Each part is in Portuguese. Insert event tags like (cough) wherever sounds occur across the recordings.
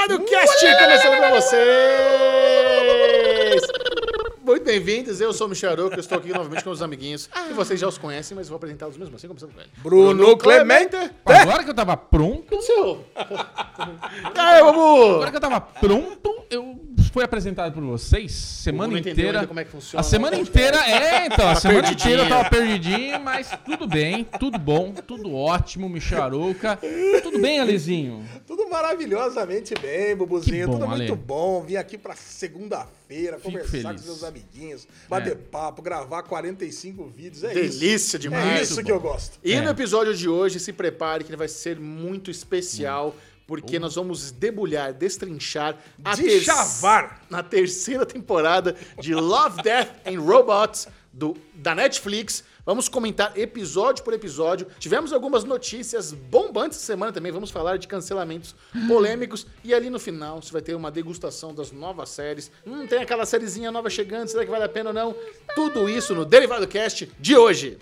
Derivado Cast começando pra vocês! Muito bem-vindos, eu sou o Michel Aroca, eu estou aqui novamente com os amiguinhos. E vocês já os conhecem, mas vou apresentá-los mesmo assim, começando com ele. Bruno Clemente. Agora que eu tava pronto? E aí, Babu? agora que eu tava pronto, eu fui apresentado por vocês semana inteira. ainda como é que funciona, a semana inteira, é, então, a semana perdidinho. inteira eu tava perdidinho, mas tudo bem, tudo bom, tudo ótimo, Michel Arouca. Tudo bem, Alezinho? Tudo maravilhosamente bem, Bubuzinho. Que bom, Tudo muito Ale. bom. Vim aqui pra segunda-feira conversar feliz. com meus amiguinhos, bater É. papo, gravar 45 vídeos. É isso. Delícia É demais. isso Muito que bom. eu gosto. E É. no episódio de hoje, se prepare que ele vai ser muito especial, porque nós vamos debulhar, destrinchar a De ter- chavar. na terceira temporada de Love, Death and Robots do, da Netflix. Vamos comentar episódio por episódio. Tivemos algumas notícias bombantes essa semana também. Vamos falar de cancelamentos polêmicos. E ali no final, você vai ter uma degustação das novas séries. Hum, tem aquela sériezinha nova chegando. Será que vale a pena ou não? Tudo isso no Derivado Cast de hoje.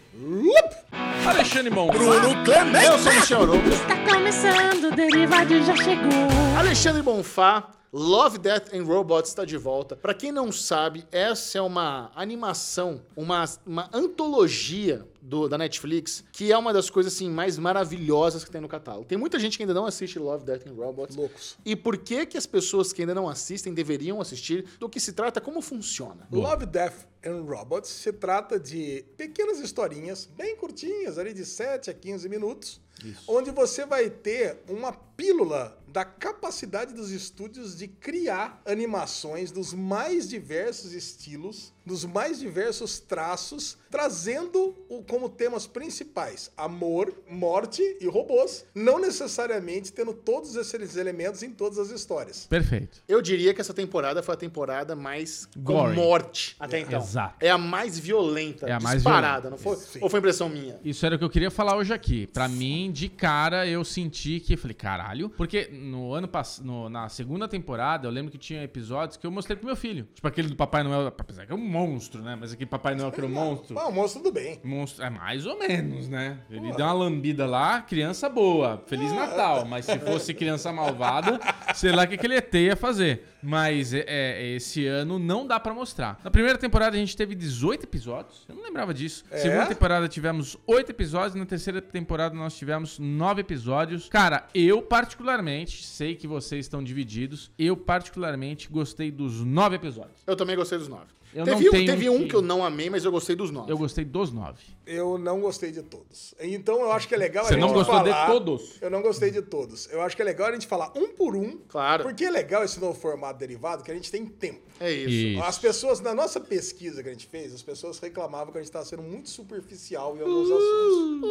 Alexandre Mon. Bruno Clemente. Eu sou o Michel Arouca. Está começando, o Derivado já chegou. Alexandre Bonfá, Love, Death and Robots está de volta. Pra quem não sabe, essa é uma animação, uma, uma antologia do- da Netflix, que é uma das coisas assim mais maravilhosas que tem no catálogo. Tem muita gente que ainda não assiste Love, Death and Robots. Loucos. E por que que as pessoas que ainda não assistem deveriam assistir? Do que se trata, como funciona? Love, Death and Robots se trata de pequenas historinhas, bem curtinhas, ali de 7 a 15 minutos, onde você vai ter uma pílula da capacidade dos estúdios de criar animações dos mais diversos estilos, dos mais diversos traços, trazendo o, como temas principais amor, morte e robôs, não necessariamente tendo todos esses elementos em todas as histórias. Perfeito. Eu diria que essa temporada foi a temporada mais com Gory. morte até então. Exato. É a mais violenta, É a mais disparada, violenta. não foi? Sim. Ou foi impressão minha? Isso era o que eu queria falar hoje aqui. Pra mim, de cara, eu senti que. Falei, caralho. Porque no ano passado, na segunda temporada, eu lembro que tinha episódios que eu mostrei pro meu filho. Tipo aquele do Papai Noel. Apesar que é um monstro, né? Mas aquele Papai Noel que era um monstro. Ah, o monstro tudo bem. Monstro, é mais ou menos, né? Ele deu uma lambida lá, criança boa, Feliz Natal. Mas se fosse criança malvada, sei lá o que, que ele ia fazer. Mas é, é, esse ano não dá pra mostrar. Na primeira temporada a gente teve 18 episódios. Eu não lembrava disso. É? Segunda temporada tivemos 8 episódios. Na terceira temporada nós tivemos 9 episódios. Cara, eu particularmente, sei que vocês estão divididos. Eu particularmente gostei dos 9 episódios. Eu também gostei dos nove. Eu teve não um, tenho teve um que- que eu não amei, mas eu gostei dos nove. Eu gostei dos 9. Eu não gostei de todos. Então eu acho que é legal Você a gente não gostou de falar- todos? Eu não gostei de todos. Eu acho que é legal a gente falar um por um. Claro. Porque é legal esse novo formato derivado que a gente tem tempo. É isso. Isso. As pessoas, na nossa pesquisa que a gente fez, as pessoas reclamavam que a gente estava sendo muito superficial em alguns assuntos.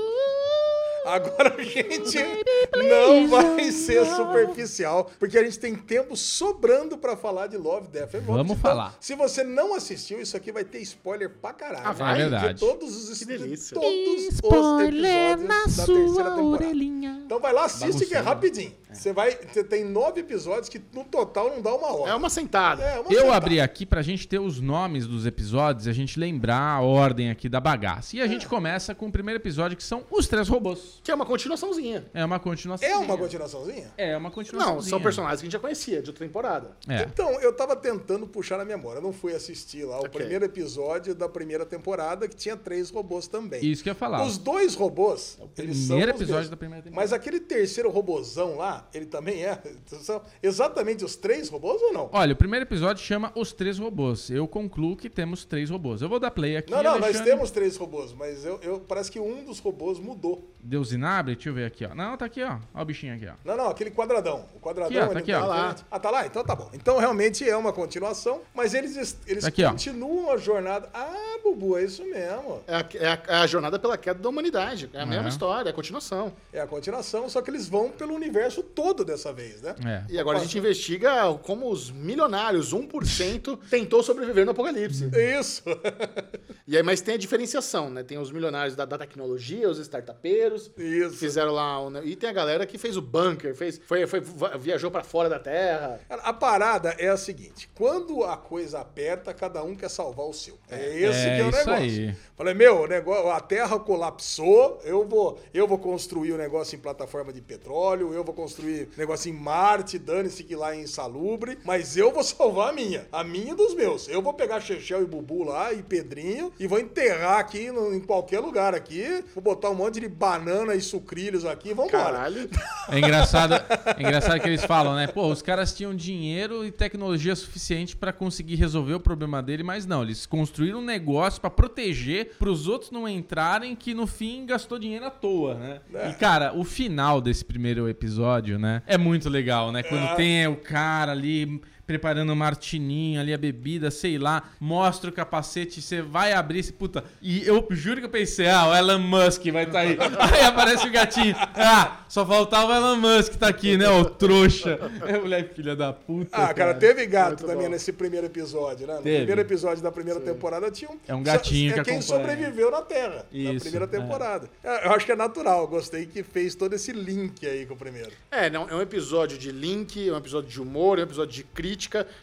Agora a gente não vai ser superficial, porque a gente tem tempo sobrando pra falar de Love, Death and Robots. Vamos falar. Se você não assistiu, isso aqui vai ter spoiler pra caralho. Ah, vai? É verdade. De todos os Que delícia. todos os Spoiler episódios na da terceira sua temporada. orelhinha. Então vai lá, assiste que é rapidinho. Você vai, você tem nove episódios que no total não dá uma hora. É uma sentada. É, uma Eu sentada. abri aqui pra gente ter os nomes dos episódios e a gente lembrar a ordem aqui da bagaça. E a gente começa com o primeiro episódio que são os três robôs. Que é uma continuaçãozinha. É uma continuação. É uma continuaçãozinha? É uma continuação. Não, são personagens que a gente já conhecia de outra temporada. É. Então, eu tava tentando puxar na memória. Eu não fui assistir lá o Ok. primeiro episódio da primeira temporada, que tinha três robôs também. Isso que eu ia falar. Os dois robôs, eles são primeiro episódio da primeira temporada. Mas aquele terceiro robôzão lá, ele também é? (laughs) São exatamente os três robôs ou não? Olha, o primeiro episódio chama Os Três Robôs. Eu concluo que temos três robôs. Eu vou dar play aqui. Não, não, nós Alexandre. temos três robôs, mas eu, eu- parece que um dos robôs mudou. Deus inabre, deixa eu ver aqui, ó. Não, tá aqui, ó. Ó o bichinho aqui, ó. Não, não, aquele quadradão. O quadradão Aqui, ó, tá aqui, ó. tá lá. Ah, tá lá? Então tá bom. Então realmente é uma continuação, mas eles, eles Tá aqui, ó. continuam a jornada. Ah, Bubu, é isso mesmo. É a, é a- é a jornada pela queda da humanidade. É a mesma É. história, é a continuação. É a continuação, só que eles vão pelo universo todo dessa vez, né? É. E agora a gente investiga como os milionários, 1%, (laughs) tentou sobreviver no apocalipse. Isso. (laughs) E aí, mas tem a diferenciação, né? Tem os milionários da, da tecnologia, os startupeiros, engenheiros. Isso. que Fizeram lá. um- e tem a galera que fez o bunker, fez, foi, foi, viajou pra fora da Terra. A parada é a seguinte: quando a coisa aperta, cada um quer salvar o seu. É esse É que é o isso negócio. aí. Falei, meu, o negócio, a terra colapsou, eu vou, eu vou construir o negócio em plataforma de petróleo, eu vou construir negócio em Marte, dane-se que lá é insalubre, mas eu vou (laughs) salvar a minha. A minha e dos meus. Eu vou pegar Chechel e Bubu lá e Pedrinho e vou enterrar aqui no- em qualquer lugar aqui. Vou botar um monte de banana e sucrilhos aqui. Vambora. Caralho. É engraçado, é engraçado que eles falam, né? Pô, os caras tinham dinheiro e tecnologia suficiente pra conseguir resolver o problema dele, mas não, eles construíram um negócio pra proteger, pros outros não entrarem, que no fim gastou dinheiro à toa, né? É. E cara, o final desse primeiro episódio, né? É muito legal, né? Quando É. tem o cara ali preparando um martininho ali, a bebida, sei lá, mostra o capacete, você vai abrir esse puta. E eu juro que eu pensei, ah, o Elon Musk vai estar aí. (laughs) Aí aparece o gatinho. Ah, só faltava o Elon Musk tá aqui, né, ô trouxa. (laughs) É mulher filha da puta. Ah, cara, teve gato Muito também bom. nesse primeiro episódio, né? No Teve. primeiro episódio da primeira temporada tinha um. É um gatinho é que quem acompanha. sobreviveu na Terra. na Isso, primeira é. temporada. É, Eu acho que é natural. Gostei que fez todo esse link aí com o primeiro. É, não, é um episódio de link, é um episódio de humor, é um episódio de crítica,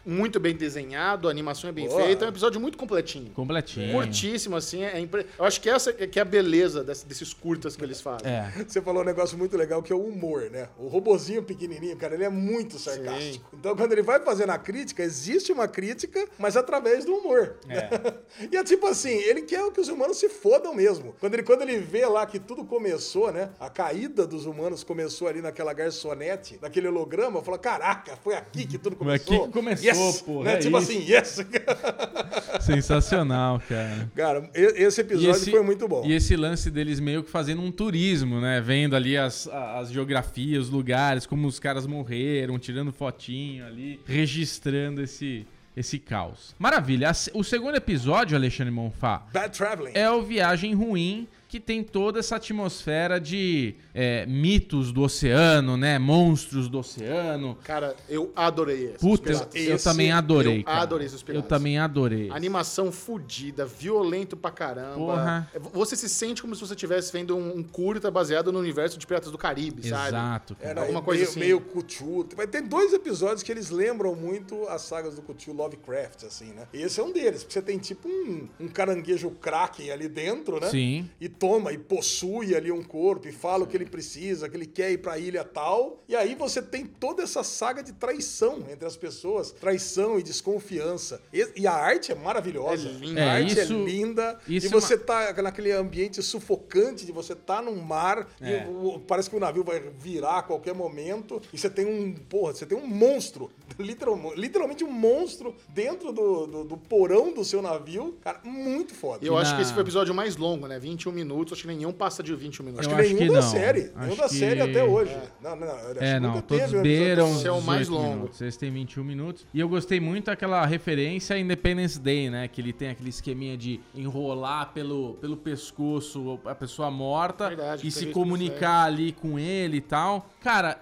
muito bem desenhado, a animação é bem Boa. feita, é um episódio muito completinho. Completinho. Curtíssimo, assim, é impre- eu acho que essa é que é a beleza desse- desses curtas que eles fazem. É. Você falou um negócio muito legal que é o humor, né? O robozinho pequenininho, cara, ele é muito sarcástico. Então, quando ele vai fazendo a crítica, existe uma crítica, mas através do humor. É. (laughs) e é tipo assim, ele quer que os humanos se fodam mesmo. Quando ele, quando ele vê lá que tudo começou, né? A caída dos humanos começou ali naquela garçonete, naquele holograma, fala, caraca, foi aqui que tudo Foi começou. aqui que começou, yes! porra, Né? é Tipo isso. assim, yes! (laughs) Sensacional, cara. cara, esse episódio foi muito bom. E esse lance deles meio que fazendo um turismo, né? Vendo ali as, as geografias, os lugares, como os caras morreram, tirando fotinho ali, registrando esse, esse caos. Maravilha. O segundo episódio, Alexandre Monfá, Bad Traveling. é o Viagem Ruim, que tem toda essa atmosfera de é, mitos do oceano, né? Monstros do oceano. Cara, eu adorei esse. Puta, eu, eu também adorei. eu cara. adorei esses Eu piratas. também adorei. Animação fodida, violento pra caramba. Porra. Você se sente como se você estivesse vendo um, um curta baseado no universo de Piratas do Caribe, sabe? Exato. Era Alguma meio, coisa assim. meio Cthulhu. Vai ter dois episódios que eles lembram muito as sagas do Cthulhu Lovecraft, assim, né? E esse é um deles, porque você tem tipo um, um caranguejo kraken ali dentro, né? Sim. E toma e possui ali um corpo e fala o que ele precisa, que ele quer ir pra ilha tal. E aí você tem toda essa saga de traição entre as pessoas, traição e desconfiança. E, e a arte é maravilhosa. É linda. É, a arte isso- é linda. isso e é você tá naquele ambiente sufocante de você tá num mar É. e o- o- parece que o navio vai virar a qualquer momento e você tem um, porra, você tem um monstro, (laughs) literalmente um monstro dentro do, do, do porão do seu navio. Cara, muito foda. Eu acho que esse foi o episódio mais longo, né? 21 minutos. Acho que nenhum passa de 21 minutos. Acho que acho nenhum que da não. série. Nenhum Acho da que- série até hoje. Não, não, não. acho É, não, nunca todos teve um beiram. Esse é o 18 mais longo. minutos. Esse tem 21 minutos. E eu gostei muito daquela referência a Independence Day, né? Que ele tem aquele esqueminha de enrolar pelo, pelo pescoço a pessoa morta Verdade, e se comunicar ali com ele e tal. Cara,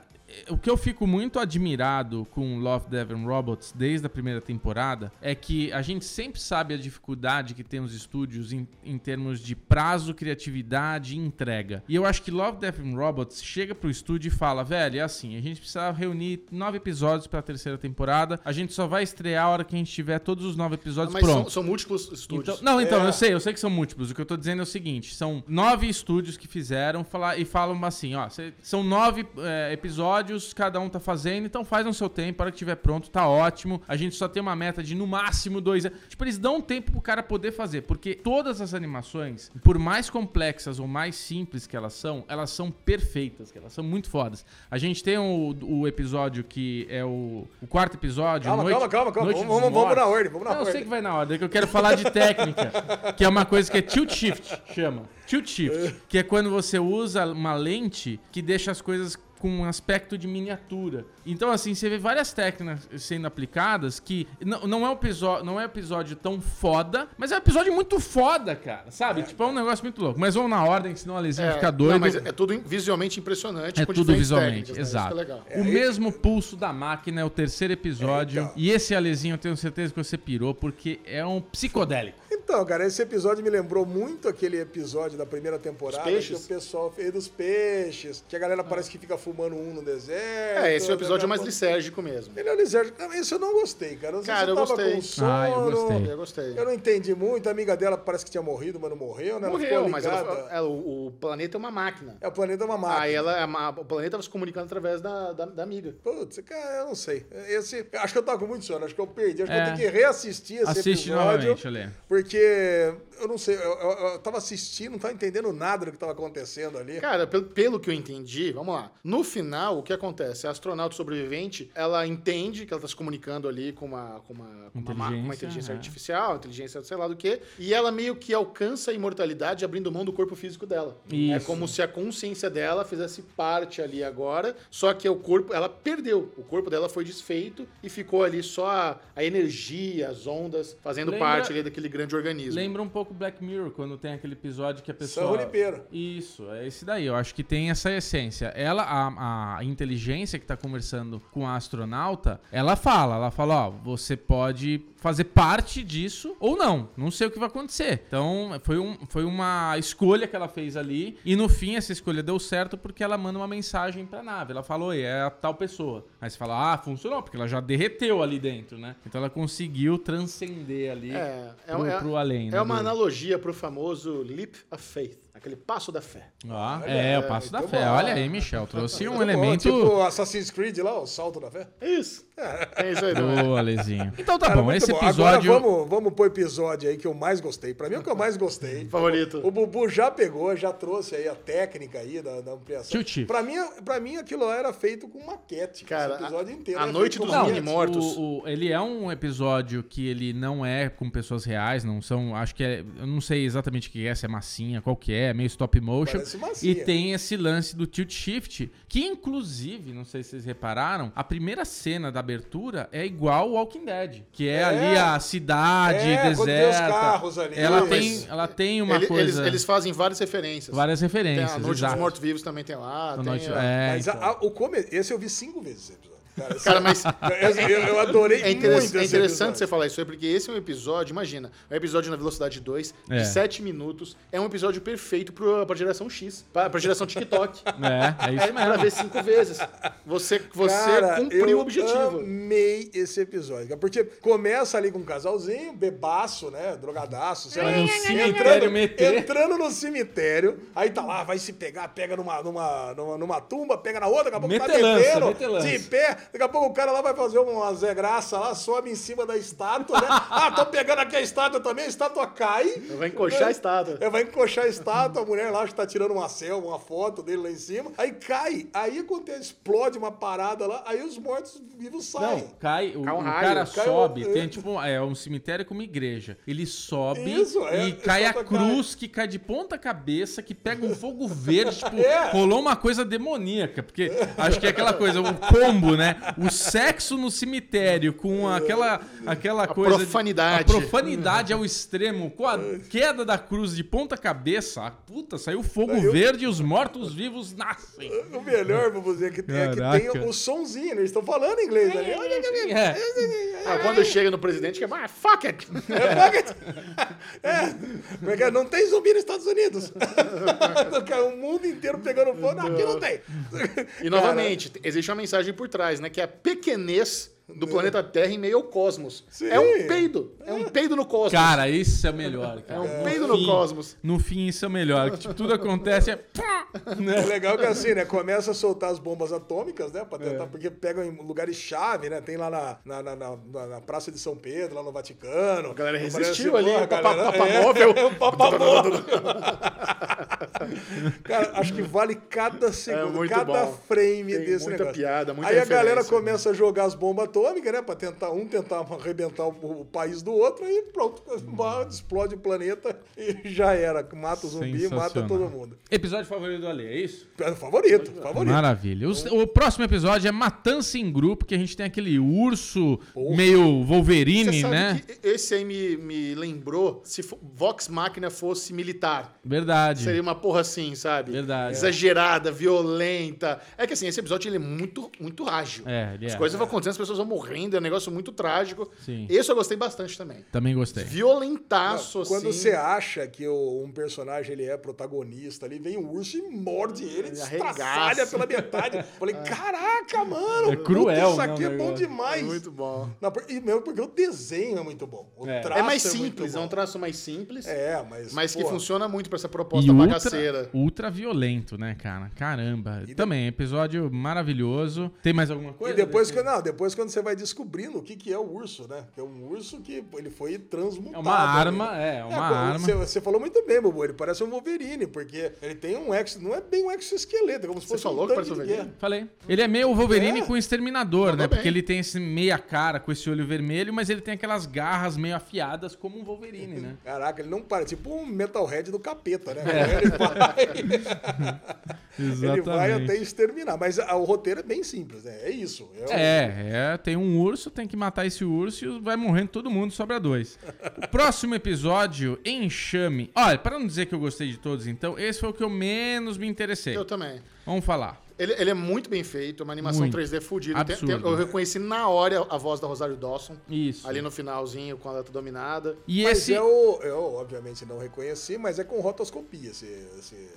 o que eu fico muito admirado com Love, Death and Robots desde a primeira temporada é que a gente sempre sabe a dificuldade que tem os estúdios em, em termos de prazo, criatividade e entrega. E eu acho que Love, Death and Robots chega pro estúdio e fala, velho, é assim, a gente precisa reunir nove episódios pra terceira temporada, a gente só vai estrear a hora que a gente tiver todos os nove episódios Mas são, prontos. são múltiplos estúdios. Então, não, então, É. eu sei, eu sei que são múltiplos. O que eu tô dizendo é o seguinte: são nove estúdios que fizeram falar, e falam assim, ó, cê- são nove é, episódios, cada um tá fazendo, então faz no seu tempo, a hora que tiver pronto, tá ótimo. A gente só tem uma meta de no máximo dois anos. Tipo, eles dão tempo pro cara poder fazer, porque todas as animações, por mais complexas ou mais simples que elas são, elas são perfeitas, elas são muito fodas. A gente tem o, o episódio que é o, o quarto episódio. Calma, Noite- calma, calma, calma. Vamos, vamos, vamos na ordem, vamos na Não, eu sei ordem. que vai na ordem, é que eu quero falar de técnica, (laughs) que é uma coisa que é tilt shift, chama. Tilt shift, que é quando você usa uma lente que deixa as coisas com um aspecto de miniatura. Então, assim, você vê várias técnicas sendo aplicadas que não, não, é um episódio, não é um episódio tão foda, mas é um episódio muito foda, cara, sabe? Tipo, é um negócio muito louco. Mas vamos na ordem, senão a Lesinha É, fica doida. Não, mas é tudo visualmente impressionante. É tudo visualmente, né? exato. Isso que é. O mesmo pulso da máquina é o terceiro episódio. Eita. E esse Alezinho eu tenho certeza que você pirou, porque é um psicodélico. Então, cara, esse episódio me lembrou muito aquele episódio da primeira temporada que o pessoal fez dos peixes, que a galera parece que fica fumando um no deserto. É, esse é o episódio daqui a mais pouco- lisérgico mesmo. Ele é o lisérgico. Não, Esse eu não gostei, cara. Não Cara, eu tava gostei. com sono. Ah, eu gostei. Eu gostei. Eu não entendi muito. A amiga dela parece que tinha morrido, mas não morreu, né? Ela Morreu, ficou mas ela, ela- o, o planeta é uma máquina. É, o planeta é uma máquina. Aí ela, é o planeta estava se comunicando através da, da, da amiga. Putz, cara, eu não sei. Esse, acho que eu tava com muito sono, acho que eu perdi. Acho que É. eu tenho que reassistir esse Assiste episódio. novamente, Alê. Porque porque eu não sei, eu, eu, eu tava assistindo, não tava entendendo nada do que tava acontecendo ali. Cara, pelo, pelo que eu entendi, vamos lá. No final, o que acontece? A astronauta sobrevivente, ela entende que ela tá se comunicando ali com uma, com uma, com uma, ma- Inteligência, uma inteligência é. artificial, inteligência sei lá do que, e ela meio que alcança a imortalidade abrindo mão do corpo físico dela. É Isso. como se a consciência dela fizesse parte ali agora, só que o corpo, ela perdeu. O corpo dela foi desfeito e ficou ali só a, a energia, as ondas, fazendo Lembra- parte ali daquele grande organismo. Lembra um pouco Black Mirror, quando tem aquele episódio que a pessoa. São Junipero. Isso, é esse daí. Eu acho que tem essa essência. Ela, a, a inteligência que tá conversando com a astronauta, ela fala, ela fala, ó, você pode fazer parte disso ou não. Não sei o que vai acontecer. Então, foi, um, foi uma escolha que ela fez ali. E no fim, essa escolha deu certo porque ela manda uma mensagem pra nave. Ela falou, oi, é a tal pessoa. Aí você fala, ah, funcionou, porque ela já derreteu ali dentro, né? Então ela conseguiu transcender ali É, é, pro, é- pro além. né, é uma analogia pro famoso leap of faith, aquele passo da fé. Ah, é, o passo da muito fé. bom. Olha aí, Michel. Trouxe um bom, elemento. Tipo Assassin's Creed lá, o salto da fé. Isso. É isso aí, é? Boa, Lezinho. (laughs) Então tá Cara, bom, esse bom. episódio. Agora vamos, vamos pro episódio aí que eu mais gostei. Pra mim é o que eu mais gostei. (laughs) Favorito. O Bubu já pegou, já trouxe aí a técnica aí da, da ampliação. Tio. Pra mim, pra mim, aquilo lá era feito com maquete. Cara, esse episódio inteiro. a noite dos Não, mortos. o- o- ele é um episódio que ele não é com pessoas reais, não são. Acho que é. Eu não sei exatamente o que é, se é massinha, qual que é, é meio stop motion. E tem esse lance do tilt shift, que inclusive, não sei se vocês repararam, a primeira cena da abertura é igual ao Walking Dead, que é, É. ali a cidade É, quando tem os deserta. carros ali. Ela Mas tem, ela tem uma Ele- coisa, eles, eles fazem várias referências. várias Tem referências. a Noite exato. dos Mortos-Vivos também tem lá. A tem noite- a- é, Mas a- então. a- o come... esse eu vi cinco vezes esse episódio. Cara, Cara, mas eu, adorei é, interess- muito é interessante você falar isso aí, porque esse é um episódio, imagina, é um episódio na velocidade 2, É. de 7 minutos. É um episódio perfeito pro, pra geração X, pra, pra geração TikTok. (laughs) É, é isso É pra ver cinco vezes. Você, você Cara, cumpriu eu o objetivo. amei esse episódio. Porque começa ali com um casalzinho, bebaço, né? Drogadaço, sei lá. Cemitério meter. entrando no cemitério, aí tá lá, vai se pegar, pega numa, numa, numa, numa tumba, pega na outra, daqui a pouco tá metelança. de pé, daqui a pouco o cara lá vai fazer uma Zé Graça lá, sobe em cima da estátua, né? (laughs) Ah, tô pegando aqui a estátua também, a estátua cai. Vai encoxar a estátua. É, vai encoxar a estátua, a mulher lá acho que tá tirando uma selfie, uma foto dele lá em cima. Aí cai, aí acontece, explode uma parada lá, aí os mortos vivos saem. Não, cai, o, Cai um o cara cai sobe, um- tem tipo, é um cemitério com uma igreja. Ele sobe Isso, é, e cai a cruz que cai de ponta cabeça, que pega um fogo verde, (laughs) tipo, É. rolou uma coisa demoníaca, porque acho que é aquela coisa, o combo, né? O sexo no cemitério com aquela aquela coisa de- profanidade. a profanidade ao extremo, com a queda da cruz de ponta cabeça, a puta, saiu fogo verde e os mortos vivos nascem. O melhor, vamos dizer, que tem, é que tem o sonzinho, né? eles estão falando inglês ali. Olha que É. Ah, quando chega no presidente, que é, ah, fuck it. É, bucket. É, porque não tem zumbi nos Estados Unidos. (laughs) o mundo inteiro pegando fogo. Não, aqui não tem. E novamente, existe uma mensagem por trás, né? Que é pequenez do planeta Terra em meio ao cosmos. Sim. É um peido. É um peido no cosmos. Cara, isso é o melhor, cara. É um No peido no fim- cosmos. No fim, isso é o melhor. Que, tipo, tudo acontece é... É legal que assim, né? Começa a soltar as bombas atômicas, né? Pra É. tentar, porque pegam em lugares-chave, né? Tem lá na, na, na, na- na Praça de São Pedro, lá no Vaticano. A galera resistiu pô, ali, a o papa- galera- papamóvel. É, papamóvel. (laughs) (laughs) Cara, acho que vale cada segundo, É cada bom. frame Tem desse muita negócio. piada, muita Aí a galera começa a jogar as bombas atômicas, né? Pra tentar um tentar arrebentar o, o país do outro, aí pronto, (laughs) explode o planeta e já era. Mata o zumbi, mata todo mundo. Episódio favorito do Ale, é isso? É Favorito, favorito. Maravilha. Os- O, próximo episódio é Matança em Grupo, que a gente tem aquele urso meio Wolverine, Você sabe né? que esse aí me, me lembrou se Vox Machina fosse militar. Verdade. Seria uma porra assim, sabe? Verdade. Exagerada, violenta. É que assim, esse episódio ele é muito, muito ágil. É, ele As é. coisas vão acontecendo, as pessoas morrendo, é um negócio muito trágico. Sim. Esse eu gostei bastante também. Também gostei. Violentaço, Quando assim. você acha que o- um personagem ele é protagonista ali, vem o urso e morde ele, Ele destraçalha arregaça. pela metade. (laughs) Falei, caraca, mano. É cruel, Isso né, aqui é bom negócio. demais. É muito bom. Não, e mesmo porque o desenho é muito bom. O É. traço É mais muito simples, é um traço mais simples, É, mas. mas que pô, funciona muito pra essa E proposta ultra, bagaceira. ultra violento, né, cara? Caramba. de- Também, episódio maravilhoso. Tem mais alguma E coisa? depois que, não, depois quando você vai descobrindo o que, que é o urso, né? Que é um urso que ele foi transmutado. É uma arma, né? é, é uma como arma. Você, você falou muito bem, Bobo. Ele parece um Wolverine, porque ele tem um ex. Não é bem um exoesqueleto, é como se Você fosse falou um que parece um Wolverine? Falei. Ele é meio Wolverine É. com exterminador, né? Mandou Porque bem. ele tem esse meia cara com esse olho vermelho, mas ele tem aquelas garras meio afiadas como um Wolverine, né? (laughs) Caraca, ele não para, tipo um Metalhead do capeta, né? É. Ele vai. (laughs) ele vai até exterminar. Mas a- o roteiro é bem simples, né? É isso. É, É, é, tem um urso, tem que matar esse urso e vai morrendo todo mundo, sobra dois. O próximo episódio, Enxame. Olha, para não dizer que eu gostei de todos, então, esse foi o que eu menos me interessei. Eu também. Vamos falar. Ele, ele é muito bem feito, uma animação Muito. 3D fodida. Eu reconheci na hora a voz da Rosário Dawson. Isso. Ali no finalzinho, quando ela tá dominada. E Mas esse. eu, eu, obviamente, não reconheci, mas é com rotoscopia esse, esse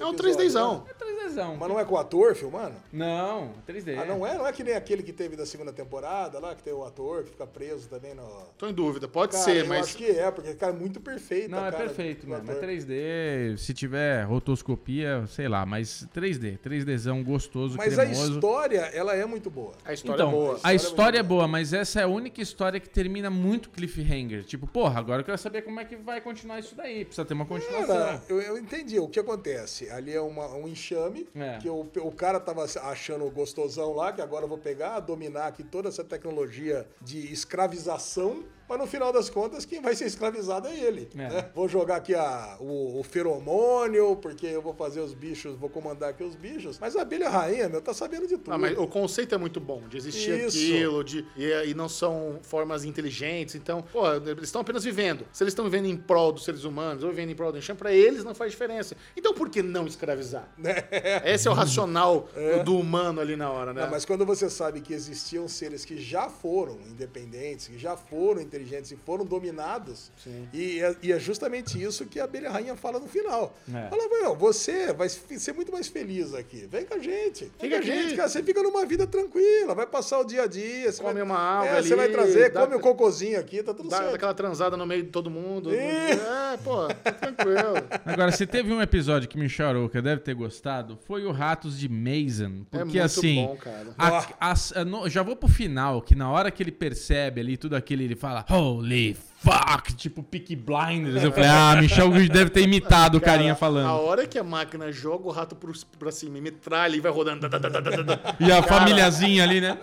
É um episódio, 3Dzão. né? 3Dzão. Mas não é com o ator filmando? Não, 3D. Ah, não é? Não é que nem aquele que teve da segunda temporada lá, que tem o ator que fica preso também no. Tô em dúvida, pode Cara, ser, eu mas. acho que é, porque, cara, é muito perfeito. Não, a é perfeito do mesmo. É ator. 3D, se tiver rotoscopia, sei lá, mas 3D. 3Dzão gostoso, Mas a cremoso. história, ela é muito boa. A história Então, é boa. a história é história é muito boa, mas essa é a única história que termina muito cliffhanger. Tipo, porra, agora eu quero saber como é que vai continuar isso daí. Precisa ter uma continuação. Cara, eu, eu entendi. O que acontece? Ali é uma- um enxame, É. que o, o cara tava achando gostosão lá, que agora eu vou pegar, dominar aqui toda essa tecnologia de escravização. Mas no final das contas, quem vai ser escravizado é ele. É. né? Vou jogar aqui a, o, o feromônio, porque eu vou fazer os bichos, vou comandar aqui os bichos. Mas a abelha rainha, meu, tá sabendo de tudo. Ah, mas o conceito é muito bom, de existir Isso. aquilo, de, e, e não são formas inteligentes. Então, pô, eles estão apenas vivendo. Se eles estão vivendo em prol dos seres humanos ou vivendo em prol do enxame, pra eles não faz diferença. Então, por que não escravizar? (laughs) Esse é o racional do humano ali na hora, né? Não, mas quando você sabe que existiam seres que já foram independentes, que já foram inteligentes e foram dominados, Sim. e é, e é justamente isso que a abelha rainha fala no final. É. Fala, meu, você vai ser muito mais feliz aqui. Vem com a gente. Vem Fica com a gente, cara. Você fica numa vida tranquila, vai passar o dia a dia. Você Come vai, uma alga é, Você ali, vai trazer, dá- come o cocôzinho aqui, tá tudo Dá certo. daquela transada no meio de todo mundo. Ih. É, pô, tá tranquilo. (laughs) Agora, se teve um episódio que me chorou, que eu deve ter gostado, foi o Ratos de Mason. Porque É muito assim. bom, cara. a- as- a- no- já vou pro final, que na hora que ele percebe ali tudo aquilo, ele fala Holy fuck! Tipo Peaky Blinders. Eu falei, ah, Michel deve ter imitado o carinha A falando. hora que a máquina joga o rato pro, pra cima e metralha e vai rodando. tá, tá, tá. E a Cara, famíliazinha ali, né?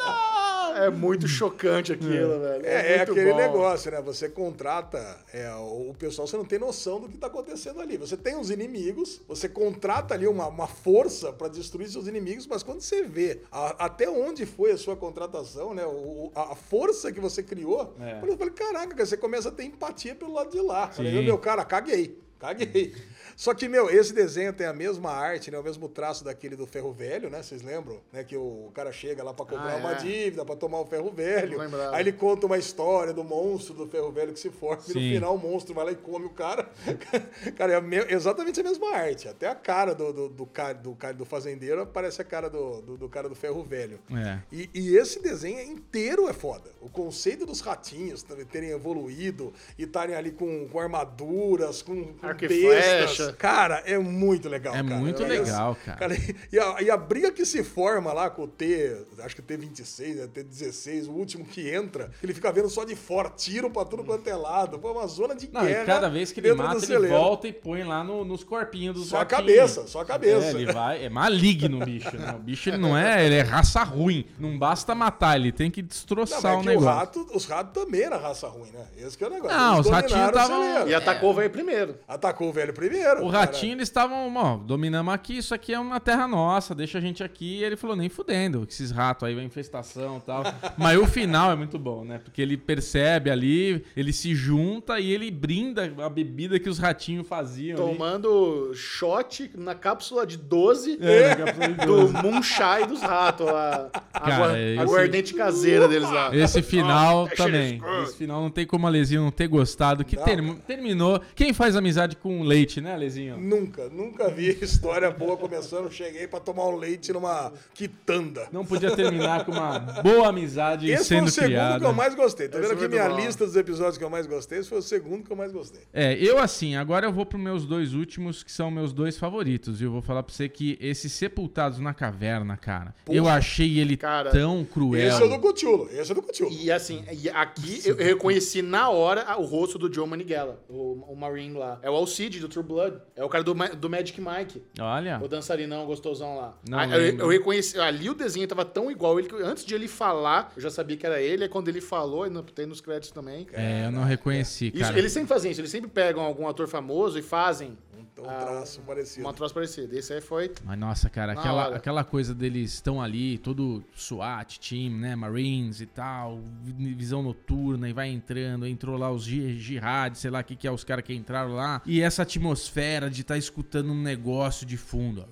É muito chocante aquilo, velho. É, é muito aquele bom. negócio, né? Você contrata é, o pessoal, você não tem noção do que tá acontecendo ali. Você tem os inimigos, você contrata ali uma, uma força para destruir seus inimigos, mas quando você vê a- até onde foi a sua contratação, né? O, a, a força que você criou, É. eu falei, caraca, cara, você começa a ter empatia pelo lado de lá. Falei, Sim. meu cara, caguei. Caguei. Só que, meu, esse desenho tem a mesma arte, né? O mesmo traço daquele do ferro velho, né? Vocês lembram? Né? Que o cara chega lá pra comprar Ah, uma é. dívida, pra tomar o ferro velho. Aí ele conta uma história do monstro do ferro velho que se forma e no final o monstro vai lá e come o cara. (laughs) cara, é a me- exatamente a mesma arte. Até a cara do, do, do cara, do cara do fazendeiro parece a cara do, do, do cara do ferro velho. É. E, e esse desenho inteiro é foda. O conceito dos ratinhos terem evoluído e estarem ali com, com armaduras, com, com bestas. Cara, é muito legal, É cara. muito Olha legal, isso. cara. e, a, e a briga que se forma lá com o T, acho que T26, né, T16, o último que entra, ele fica vendo só de fora, tiro pra tudo quanto é lado. Pô, uma zona de Não, guerra. e cada vez que ele mata, ele celeiro. volta e põe lá no- nos corpinhos dos Só a ratinhos. cabeça, só a cabeça. É, ele vai, é maligno o bicho, né? O bicho ele não é, ele é raça ruim. Não basta matar, ele tem que Não, destroçar mas é o que negócio. rato, os ratos também eram raça ruim, né? Esse que é o negócio. Não, Eles os ratinhos dominaram o tavam- celeiro. E atacou o velho primeiro. Atacou o velho primeiro. O cara. ratinho, eles estavam, ó, dominamos aqui, isso aqui é uma terra nossa, deixa a gente aqui. E ele falou, nem fudendo, que esses ratos aí, vai infestação e tal. (laughs) Mas o final é muito bom, né? Porque ele percebe ali, ele se junta e ele brinda a bebida que os ratinhos faziam. ali. Tomando shot na cápsula de 12 É, na (laughs) cápsula de do 12. Moonshine dos ratos, a, a, Cara, aguardente caseira deles lá. Esse final Ah, também. Esse final não tem como a Lezinho não ter gostado. Que Não, termi- terminou. Quem faz amizade com leite, né, Lezinho? Nunca, nunca vi (laughs) história boa começando. Cheguei pra tomar um leite numa quitanda. Não podia terminar com uma boa amizade Esse foi sendo o segundo criada. que eu mais gostei. Tá Esse vendo foi aqui minha mal. lista dos episódios que eu mais gostei? Esse foi o segundo que eu mais gostei. É, eu assim, agora eu vou pros meus dois últimos, que são meus dois favoritos. E eu vou falar pra você que esse Sepultados na Caverna, cara, eu achei ele Cara, tão cruel. Esse é o do Cthulhu. Esse é do Cthulhu. E assim, e aqui eu eu reconheci na hora o rosto do Joe Manigella, o, o Marine lá. É o Alcide, do True Blood. É o cara do, do Magic Mike. Olha. O dançarinão gostosão lá. Não Ah, eu, eu reconheci. Ali o desenho tava tão igual ele que antes de ele falar, eu já sabia que era ele. Aí quando ele falou, e tem nos créditos também. É, eu não reconheci, Isso, cara. eles sempre fazem isso. Eles sempre pegam algum ator famoso e fazem Um ah, traço parecido. uma troço parecido. Esse aí foi. Mas nossa, cara, Na aquela, hora. aquela coisa deles estão ali, todo SWAT, team, né, Marines e tal, vi- visão noturna e vai entrando, entrou lá os ji- jihad, sei lá o que, que é os caras que entraram lá, e essa atmosfera de estar escutando um negócio de fundo.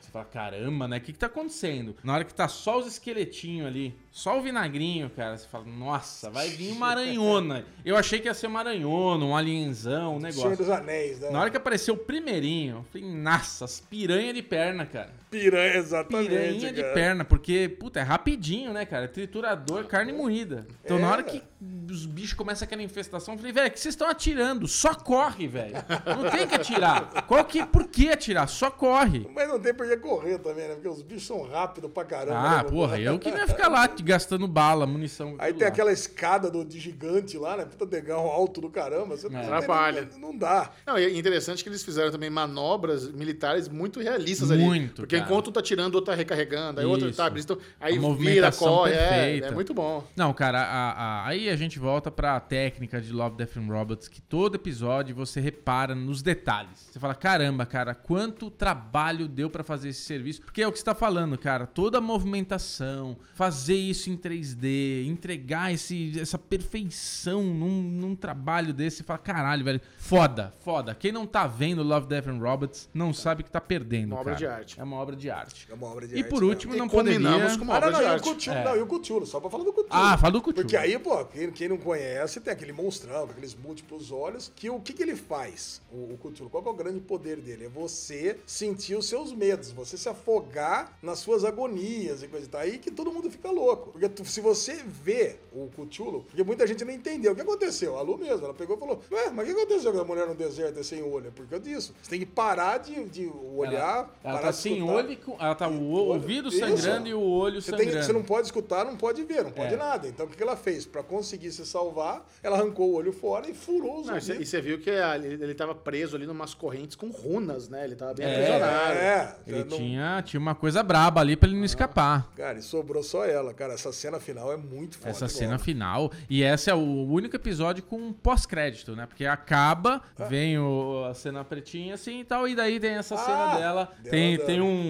Você fala, caramba, né, o que, que tá acontecendo? Na hora que tá só os esqueletinhos ali, só o vinagrinho, cara, você fala, nossa, vai vir uma aranhona. Eu achei que ia ser uma aranhona, um alienzão, um negócio. Anéis, né? Na hora que apareceu o primeirinho, eu falei, nossa, as piranha de perna, cara. Piranha, exatamente. Piranha de cara. perna, porque, puta, é rapidinho, né, cara? Triturador, carne moída. Então, É. na hora que os bichos começam aquela infestação, eu falei, velho, que vocês estão atirando? Só corre, velho. Não tem que atirar. Qual que, por que atirar? Só corre. Mas não tem por que correr também, né? Porque os bichos são rápidos pra caramba. Ah, né? porra, eu que não ia ficar lá gastando bala, munição. Aí tem lá. aquela escada do, de gigante lá, né? Puta degrau alto do caramba. Você não, É. Atrapalha. Não, não dá. Não, e é interessante que eles fizeram também manobras militares muito realistas ali. Muito, Porque cara. Enquanto um tá tirando, o outro tá recarregando, aí o outro Isso. tá, eles tão, aí A vira, corre, é, é muito bom. Não, cara, a- a- aí a gente volta pra técnica de Love, Death and Robots, que todo episódio você repara nos detalhes. Você fala, caramba, cara, quanto trabalho deu pra fazer esse serviço? Porque é o que você tá falando, cara, toda a movimentação, fazer isso em 3D, entregar esse, essa perfeição num, num trabalho desse, você fala, caralho, velho, foda, foda. Quem não tá vendo Love, Death and Robots não sabe que tá perdendo, Uma obra cara. de arte. É uma obra de arte. É uma obra de E arte por último, E não combinamos poderia... com uma Ah, obra não, de não, e o arte. Cthulhu, É. não, e o Cthulhu, só pra falar do Cthulhu. Ah, fala do Cthulhu. Porque aí, pô, quem, quem não conhece, tem aquele monstrão com aqueles múltiplos olhos, que o que, que ele faz, o, o Cthulhu? Qual que é o grande poder dele? É você sentir os seus medos, você se afogar nas suas agonias e coisa e tal. Aí que todo mundo fica louco. Porque tu- se você vê o Cthulhu, porque muita gente não entendeu o que aconteceu. A Lu mesmo, ela pegou e falou, ué, mas o que aconteceu com a mulher no deserto é sem olho? É por causa disso. Você tem que parar de, de olhar, Ela parar tá de sem escutar. Olho, com- ela tá o ouvido Isso. sangrando e o olho Você, sangrando. tem- você não pode escutar, não pode ver, não pode É. nada. Então o que ela fez? Pra conseguir se salvar, ela arrancou o olho fora e furou os Não, e você- e viu que a- ele, ele tava preso ali numas correntes com runas, né? Ele tava bem É, aprisionado. É, Ele não- tinha, tinha uma coisa braba ali pra ele não escapar. Cara, e sobrou só ela, cara. Essa cena final é muito foda. Essa cena final. E esse é o único episódio com pós-crédito, né? Porque acaba, vem o- a cena pretinha assim e tal, e daí tem essa Ah, cena dela. dela tem, dando. tem um.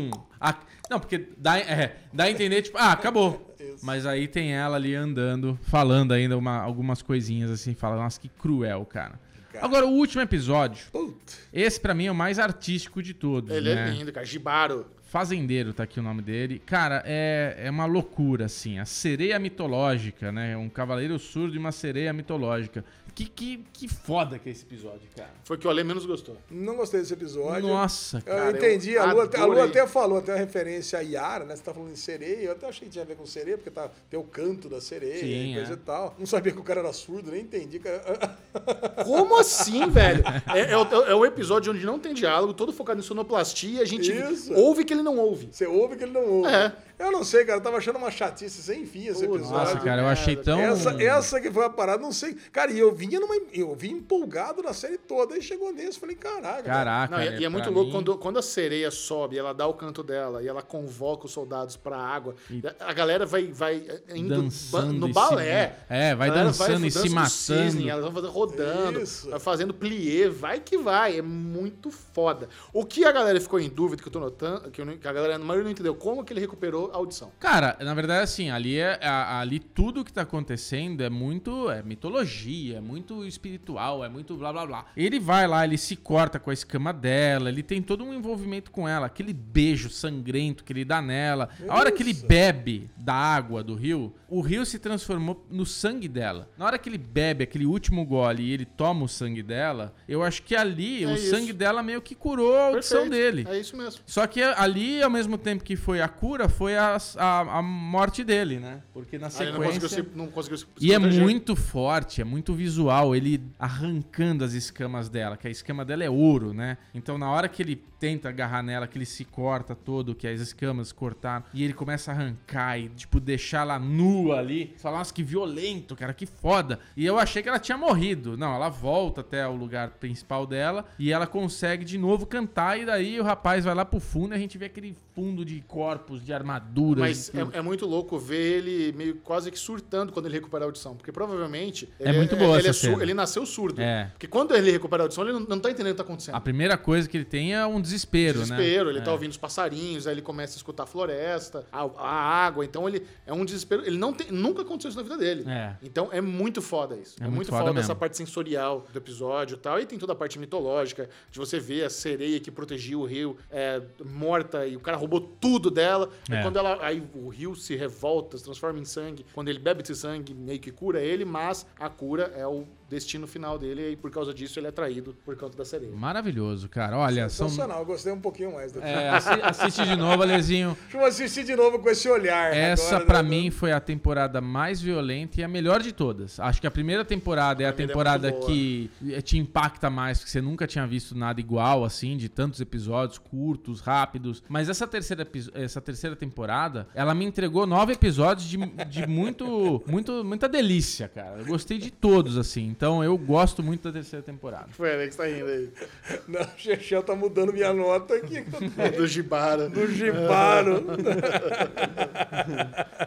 Não, porque dá, é, dá a entender, tipo, ah, acabou. Isso. Mas aí tem ela ali andando, falando ainda uma- algumas coisinhas assim, fala, nossa, que cruel, cara. Cara. Agora, o último episódio. Puta. Esse pra mim é o mais artístico de todos. Ele né? é lindo, cara. Gibaro. Fazendeiro tá aqui o nome dele. Cara, é, é uma loucura, assim. A sereia mitológica, né? Um cavaleiro surdo e uma sereia mitológica. Que, que, que foda que é esse episódio, cara. Foi o que o Ale menos gostou. Não gostei desse episódio. Nossa, Eu cara. entendi, eu a Lu, até- a Lu até falou, até uma referência a Yara, né? Você tá falando de sereia, eu até achei que tinha a ver com sereia, porque tá, tem o canto da sereia Sim, e coisa é. e tal. Não sabia que o cara era surdo, nem entendi. Cara. (laughs) Como assim, velho? É, é o, é o episódio onde não tem diálogo, todo focado em sonoplastia, a gente Isso. ouve que ele não ouve. Você ouve que ele não ouve. É. Eu não sei, cara. Eu tava achando uma chatice sem fim esse episódio. Nossa, cara, eu achei tão. Essa, essa que foi a parada, não sei. Cara, e eu vinha numa. Eu vim empolgado na série toda. Aí chegou nesse, falei, caraca. cara. Caraca. Não, e, e é muito louco mim- quando, quando a sereia sobe, ela dá o canto dela e ela convoca os soldados pra água. A galera vai, vai indo Dançando no e balé. se- é, vai dançando e se matando. cisne, elas vão fazer rodando, Isso. vai fazendo plié, vai que vai. É muito foda. O que a galera ficou em dúvida, que eu tô notando, que, eu não- que a galera, a maioria não entendeu, como que ele recuperou audição. Cara, na verdade, assim, ali, é, a- ali tudo que tá acontecendo é muito é mitologia, é muito espiritual, é muito blá blá blá. Ele vai lá, ele se corta com a escama dela, ele tem todo um envolvimento com ela, aquele beijo sangrento que ele dá nela. A hora que ele bebe da água do rio, o rio se transformou no sangue dela. Na hora que ele bebe aquele último gole e ele toma o sangue dela, eu acho que ali É o isso. sangue dela meio que curou a audição Perfeito. dele. É isso mesmo. Só que ali, ao mesmo tempo que foi a cura, foi a, a, a morte dele, né? Porque na Aí ele não conseguiu sequência... se, não conseguiu se E é muito forte, é muito visual, ele arrancando as escamas dela, que a escama dela é ouro, né? Então na hora que ele tenta agarrar nela, que ele se corta todo, que as escamas cortaram, e ele começa a arrancar e, tipo, deixar ela nua ali. Você fala, nossa, que violento, cara, que foda. E eu achei que ela tinha morrido. Não, ela volta até o lugar principal dela e ela consegue de novo cantar, e daí o rapaz vai lá pro fundo e a gente vê aquele fundo de corpos, de armaduras. Mas de é, é muito louco ver ele meio quase que surtando quando ele recupera a audição. Porque provavelmente. É ele muito boa ele, essa cena. ele nasceu surdo. É. Porque quando ele recupera a audição, ele não, não tá entendendo o que tá acontecendo. A primeira coisa que ele tem é um desespero, desespero, né? ele É. tá ouvindo os passarinhos, aí ele começa a escutar a floresta, a, a água, então ele é um desespero. Ele não tem, nunca aconteceu isso na vida dele. É. Então é muito foda isso. É É, muito muito foda foda, essa parte sensorial do episódio e tal. E tem toda a parte mitológica, de você ver a sereia que protegia o rio é, morta e o cara roubou tudo dela. É. E quando ela. Aí o rio se revolta, se transforma em sangue. Quando ele bebe esse sangue, meio que cura ele, mas a cura é o destino final dele, e por causa disso ele é traído por conta da sereia. Maravilhoso, cara. Olha, são. Sensacional, eu gostei um pouquinho mais. do É, assi- assiste de novo, Alezinho. (laughs) Deixa eu assistir de novo com esse olhar. Essa, agora, pra né? mim, foi a temporada mais violenta e a melhor de todas. Acho que a primeira temporada é a A primeira é temporada boa. que te impacta mais, porque você nunca tinha visto nada igual, assim, de tantos episódios curtos, rápidos. Mas essa terceira, essa terceira temporada, ela me entregou nove episódios de, de muito, (laughs) muito, muita delícia, cara. Eu gostei de todos, assim. Então, eu gosto muito da terceira temporada. Foi, Alex, tá rindo aí. (laughs) Não, o Chechel tá mudando minha nota aqui. (laughs) Do Gibara. Do Gibaro. (laughs)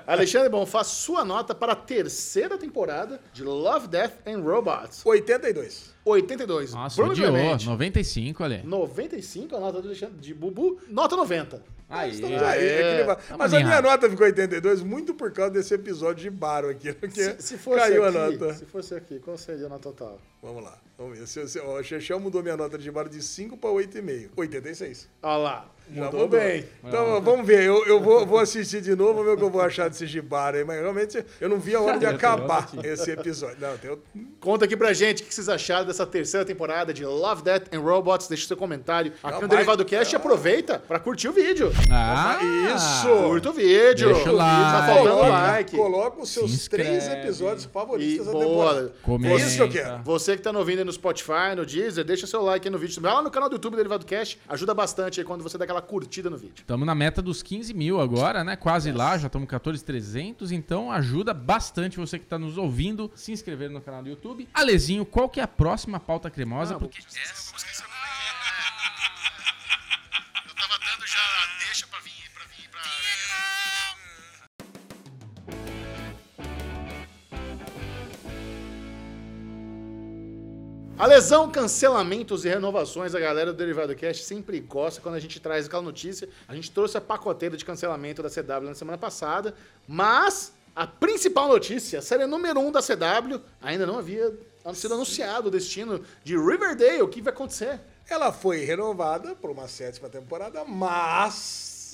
Alexandre Bonfá, sua nota para a terceira temporada de Love, Death and Robots. 82. 82. Nossa, Bruno odiou. Clemente, 95, olha. 95 a nota do Alexandre de Bubu. Nota 90. Aí. Estamos aí, é vai- Tamo Mas a minha nota ficou 82 muito por causa desse episódio de Baro aqui. (laughs) Se, se fosse caiu aqui, a nota. se fosse aqui, qual seria a nota total? Vamos lá, vamos ver. Se, se, ó, o Chechel mudou minha nota de Baro de 5 para 8,5. 86. Olha lá, Já mudou, bem. Então vamos ver. Eu, eu vou, vou assistir de novo, ver o que eu vou achar desse Gibaro aí. Mas realmente eu não vi a hora de (laughs) acabar esse episódio. Não. Conta aqui pra gente o que vocês acharam dessa terceira temporada de Love, Death and Robots. Deixa seu comentário aqui Não, no Derivado Cast e aproveita pra curtir o vídeo. Ah, Isso! Curta o vídeo. Deixa o like. Tá faltando Coloca, like. coloca os Se seus três episódios E favoritos da boa. temporada. Comenta. É isso que eu quero. Você que tá ouvindo aí no Spotify, no Deezer, deixa seu like aí no vídeo. Vai lá no canal do YouTube do Derivado Cast. Ajuda bastante aí quando você dá aquela curtida no vídeo. Estamos na meta dos 15 mil agora, né? Quase lá, já estamos 14,300. Então ajuda bastante você que está nos ouvindo se inscrever no canal do YouTube. Alezinho, qual que é a próxima pauta cremosa? Ah, Porque Eu A lesão, cancelamentos e renovações, a galera do Derivado Cast sempre gosta quando a gente traz aquela notícia. A gente trouxe a pacoteira de cancelamento da CW na semana passada, mas a principal notícia, a série número 1 um da CW, ainda não havia sido anunciado o destino de Riverdale. O que vai acontecer? Ela foi renovada por uma sétima temporada, mas.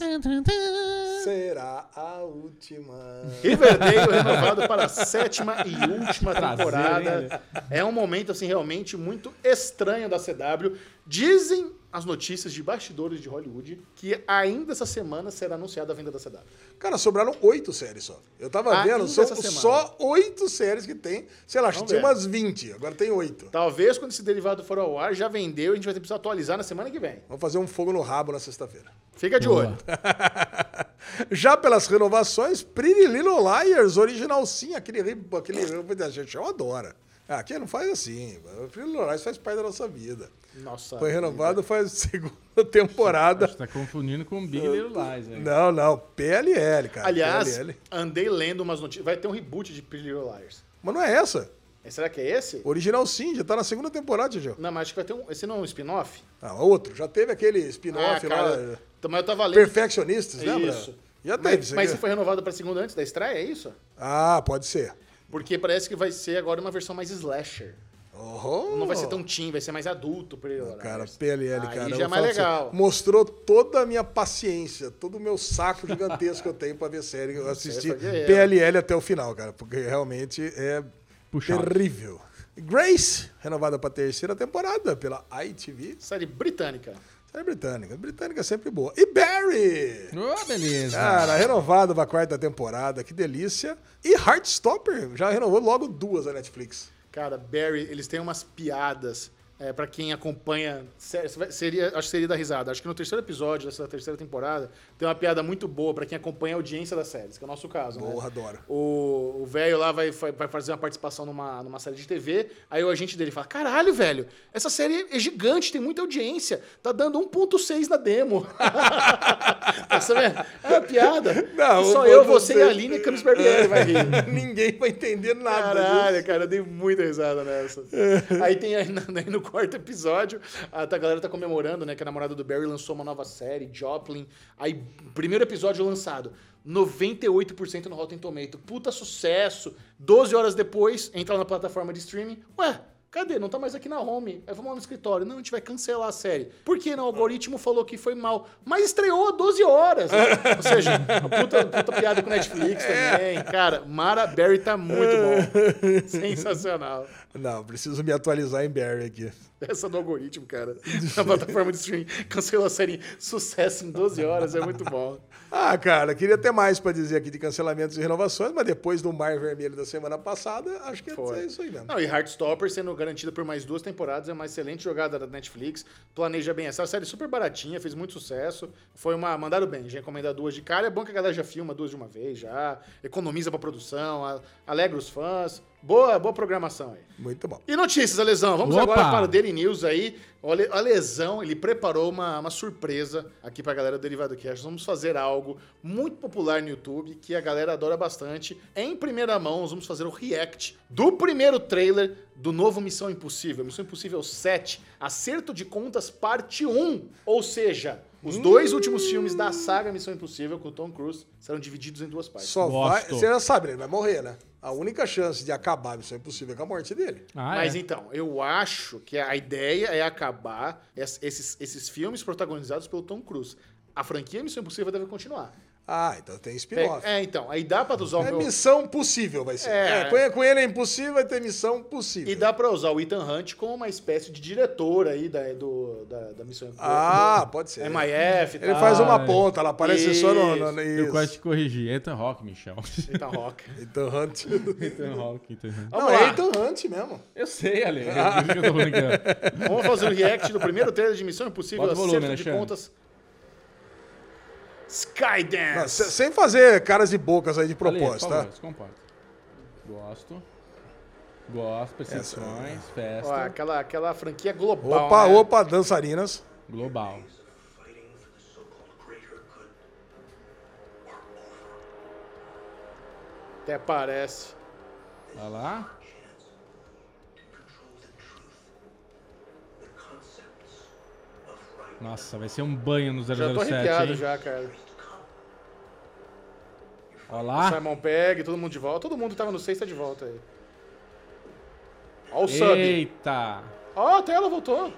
Será a última. Riverdale renovado para a sétima e última Prazer, temporada. hein? É um momento, assim, realmente muito estranho da CW. Dizem as notícias de bastidores de Hollywood que ainda essa semana será anunciada a venda da CW. Cara, sobraram oito séries só. Eu tava Ainda vendo, são essa semana. só oito séries que tem. Sei lá, acho que tinha umas 20, agora tem oito. Talvez quando esse derivado for ao ar, já vendeu e a gente vai ter que atualizar na semana que vem. Vamos fazer um fogo no rabo na sexta-feira. Fica de Boa. olho. (laughs) Já pelas renovações, Pretty Little Liars, original sim, aquele, aquele a gente eu adora. Ah, quem não faz assim? Pretty Little Liars faz parte da nossa vida. Nossa. Foi renovado faz (laughs) segunda temporada. Você tá confundindo com Big Little Lies, velho. Não, não, PLL, cara. Aliás, PLL. andei lendo umas notícias. Vai ter um reboot de Pretty Little Liars. Mas não é essa. É, Será que é esse? Original sim, já tá na segunda temporada, Tio. Não, mas acho que vai ter um. Esse não é um spin-off? Ah, outro. Já teve aquele Ah, spin-off lá. cara. Mas eu tava lendo. Perfeccionistas, lembra? Isso. Já teve Mas, isso mas aqui. se foi renovado pra segunda antes da estreia, é isso? Ah, pode ser. Porque parece que vai ser agora uma versão mais slasher. Oh, Não vai ser tão teen, vai ser mais adulto. Little Cara. PLL, Aí cara. já é mais pra legal. você, mostrou toda a minha paciência, todo o meu saco gigantesco que eu tenho pra ver série. Eu assisti guerreiro. PLL até o final, cara, porque realmente é Puxado. terrível. Grace, renovada pra terceira temporada pela ITV. Série britânica. Série britânica. Britânica é sempre boa. E Barry! Ô, beleza. Cara, renovado pra quarta temporada, que delícia. E Heartstopper, já renovou logo duas da Netflix. Cara, Barry, eles têm umas piadas. É, para quem acompanha, seria, acho que seria da risada. Acho que no terceiro episódio dessa terceira temporada tem uma piada muito boa pra quem acompanha a audiência das séries, que é o nosso caso, né? Porra, adoro. O velho lá vai, vai fazer uma participação numa, numa série de TV, aí o agente dele fala: Caralho, velho, essa série é gigante, tem muita audiência, tá dando 1,6 na demo. (laughs) tá sabendo? É uma piada. Não, Só eu, 1.6. você e a Aline e Camis Barbieri vai rir. (laughs) Ninguém vai entender nada. Caralho, disso. cara, eu dei muita risada nessa. (laughs) aí tem aí, no quarto episódio, a, a galera tá comemorando, né, que a namorada do Barry lançou uma nova série, Joplin. Aí, primeiro episódio lançado, 98% no Rotten Tomato. Puta sucesso. 12 horas depois, entra na plataforma de streaming. Ué, Cadê? Não tá mais aqui na home. Aí vamos lá no escritório. Não, a gente vai cancelar a série. Por quê? Não, o algoritmo falou que foi mal. Mas estreou há 12 horas. Ou seja, a puta, puta piada com Netflix também. Cara, Mara Berry tá muito bom. Sensacional. Não, preciso me atualizar em Barry aqui. Essa do algoritmo, cara. (laughs) Na plataforma de streaming. Cancelou a série Sucesso em 12 horas. É muito bom. Ah, cara, queria ter mais pra dizer aqui de cancelamentos e renovações, mas depois do Mar Vermelho da semana passada, acho que Foi. é isso aí mesmo. Não, e Heartstopper sendo garantida por mais duas temporadas, é uma excelente jogada da Netflix. Planeja bem essa série, super baratinha, fez muito sucesso. Foi uma. Mandaram bem, já encomendar duas de cara. É bom que a galera já filma duas de uma vez, já. Economiza pra produção, alegra os fãs. Boa, boa programação aí. Muito bom. E notícias, Alesão. Vamos Opa! agora para o Daily News aí. Olha, a Lesão, ele preparou uma, uma surpresa aqui pra galera do Derivado Cash. Vamos fazer algo muito popular no YouTube, que a galera adora bastante. Em primeira mão, nós vamos fazer o react do primeiro trailer do novo Missão Impossível. Missão Impossível 7, Acerto de Contas, parte 1. Ou seja, os dois últimos filmes da saga Missão Impossível com o Tom Cruise serão divididos em duas partes. Só vai. Gosto. Você já sabe, ele vai morrer, né? A única chance de acabar a missão impossível é com a morte dele. Ah, Mas é. então, eu acho que a ideia é acabar es- esses, esses filmes protagonizados pelo Tom Cruise. A franquia Missão Impossível deve continuar. Ah, então tem spin-off. É, então, aí dá pra usar o É meu... missão possível, vai ser. É. É, com, ele, é impossível, vai ter missão possível. E dá pra usar o Ethan Hunt como uma espécie de diretor aí da, do, da, da Missão Impossível. Ah, pode ser. MIF e Ele faz uma é. ponta, ela aparece só no. no, no Eu isso. quase te corrigi. Ethan Rock, chama. Ethan Rock. (laughs) Ethan Hunt. (laughs) Ethan Rock, Ethan Rock. Não, é. Ethan Hunt mesmo. Eu sei, Ale. É por isso que eu tô ó. Vamos fazer o react do primeiro trailer de Missão Impossível, Bota o volume, Acerto de Alexandre. Contas. Skydance. se- sem fazer caras e bocas aí de propósito, tá? favor. Gosto. Gosto, percepções, festa. Ó, aquela, aquela franquia global. Opa, né? opa, dançarinas. Global. Até parece. Olha lá. Nossa, vai ser um banho no Já tô 007, arrepiado hein? já, cara. Olha lá. Simon Pegg, todo mundo de volta. Todo mundo que tava no 6 tá de volta aí. Ó o sub. Eita. Ó, até ela voltou.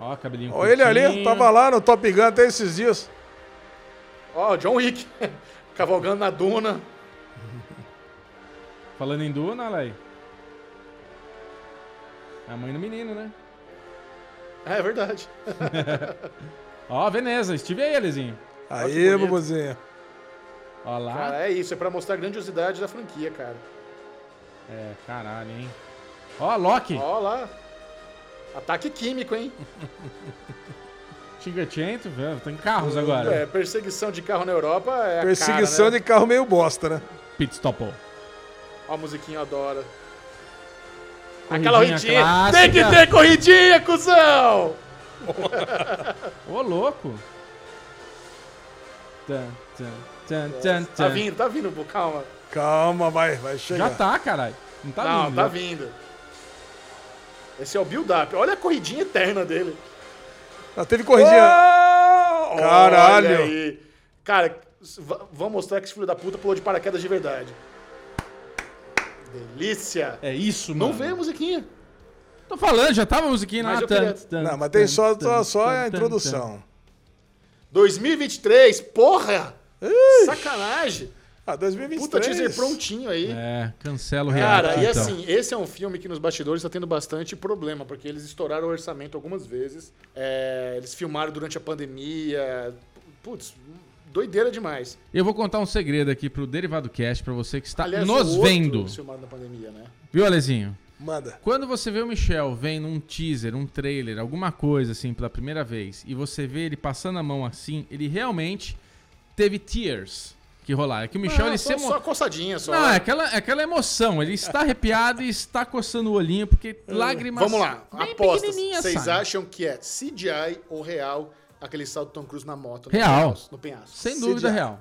Ó, cabelinho Ó, ele ali, tava lá no Top Gun até esses dias. Ó, John Wick. (laughs) Cavalgando na duna. Falando em Duna, olha aí. É a mãe do menino, né? (laughs) É verdade. (laughs) Ó, Veneza. Estive aí, Alezinho. Aí, babozinha. Ó lá. Cara, é isso, é pra mostrar a grandiosidade da franquia, cara. É, caralho, hein? Ó, Loki. Ó lá. Ataque químico, hein? (laughs) 500, velho. Tem carros agora. É, perseguição de carro na Europa é a Perseguição cara, né? de carro meio bosta, né? Pit Stop. Ó, a musiquinha. Corridinha Aquela corridinha. clássica. Tem que ter corridinha, cuzão! (laughs) Ô, louco. Tan, tan, tan, tan, Tá tan. vindo, tá vindo, pô, calma. Calma, vai, vai Já chegar. tá, caralho. Não tá Não, vindo. tá já. vindo. Esse é o build-up. Olha a corridinha eterna dele. Ah, teve corridinha. Oh, Caralho. Olha aí. Cara, vamos mostrar que esse filho da puta pulou de paraquedas de verdade. Delícia. É isso, mano. Não vê a musiquinha. Tô falando, já tava a musiquinha Mas lá. eu queria- Tan, tan, Não, mas tem só, tan, só, só tan, a tan, introdução. 2023, porra! Sacanagem. Ah, 2023. Puta teaser prontinho aí. É, cancela o reality. Cara, e então. assim, esse é um filme que nos bastidores tá tendo bastante problema, porque eles estouraram o orçamento algumas vezes. É, eles filmaram durante a pandemia. Putz, doideira demais. Eu vou contar um segredo aqui pro Derivado Cast pra você que está Aliás, nos vendo. filmaram na pandemia, né? Viu, Alezinho? Manda. Quando você vê o Michel vendo um teaser, um trailer, alguma coisa assim pela primeira vez, e você vê ele passando a mão assim, ele realmente teve tears que rolaram. É que o Michel, Não, ele só, se só emo... coçadinha, só. Não, é aquela, é aquela emoção. Ele está arrepiado e está coçando o olhinho, porque lágrimas. Vamos lá, bem apostas. Vocês acham que é CGI ou real aquele salto do Tom Cruise na moto? no Real. penhasco- No penhasco. Sem dúvida CGI. real.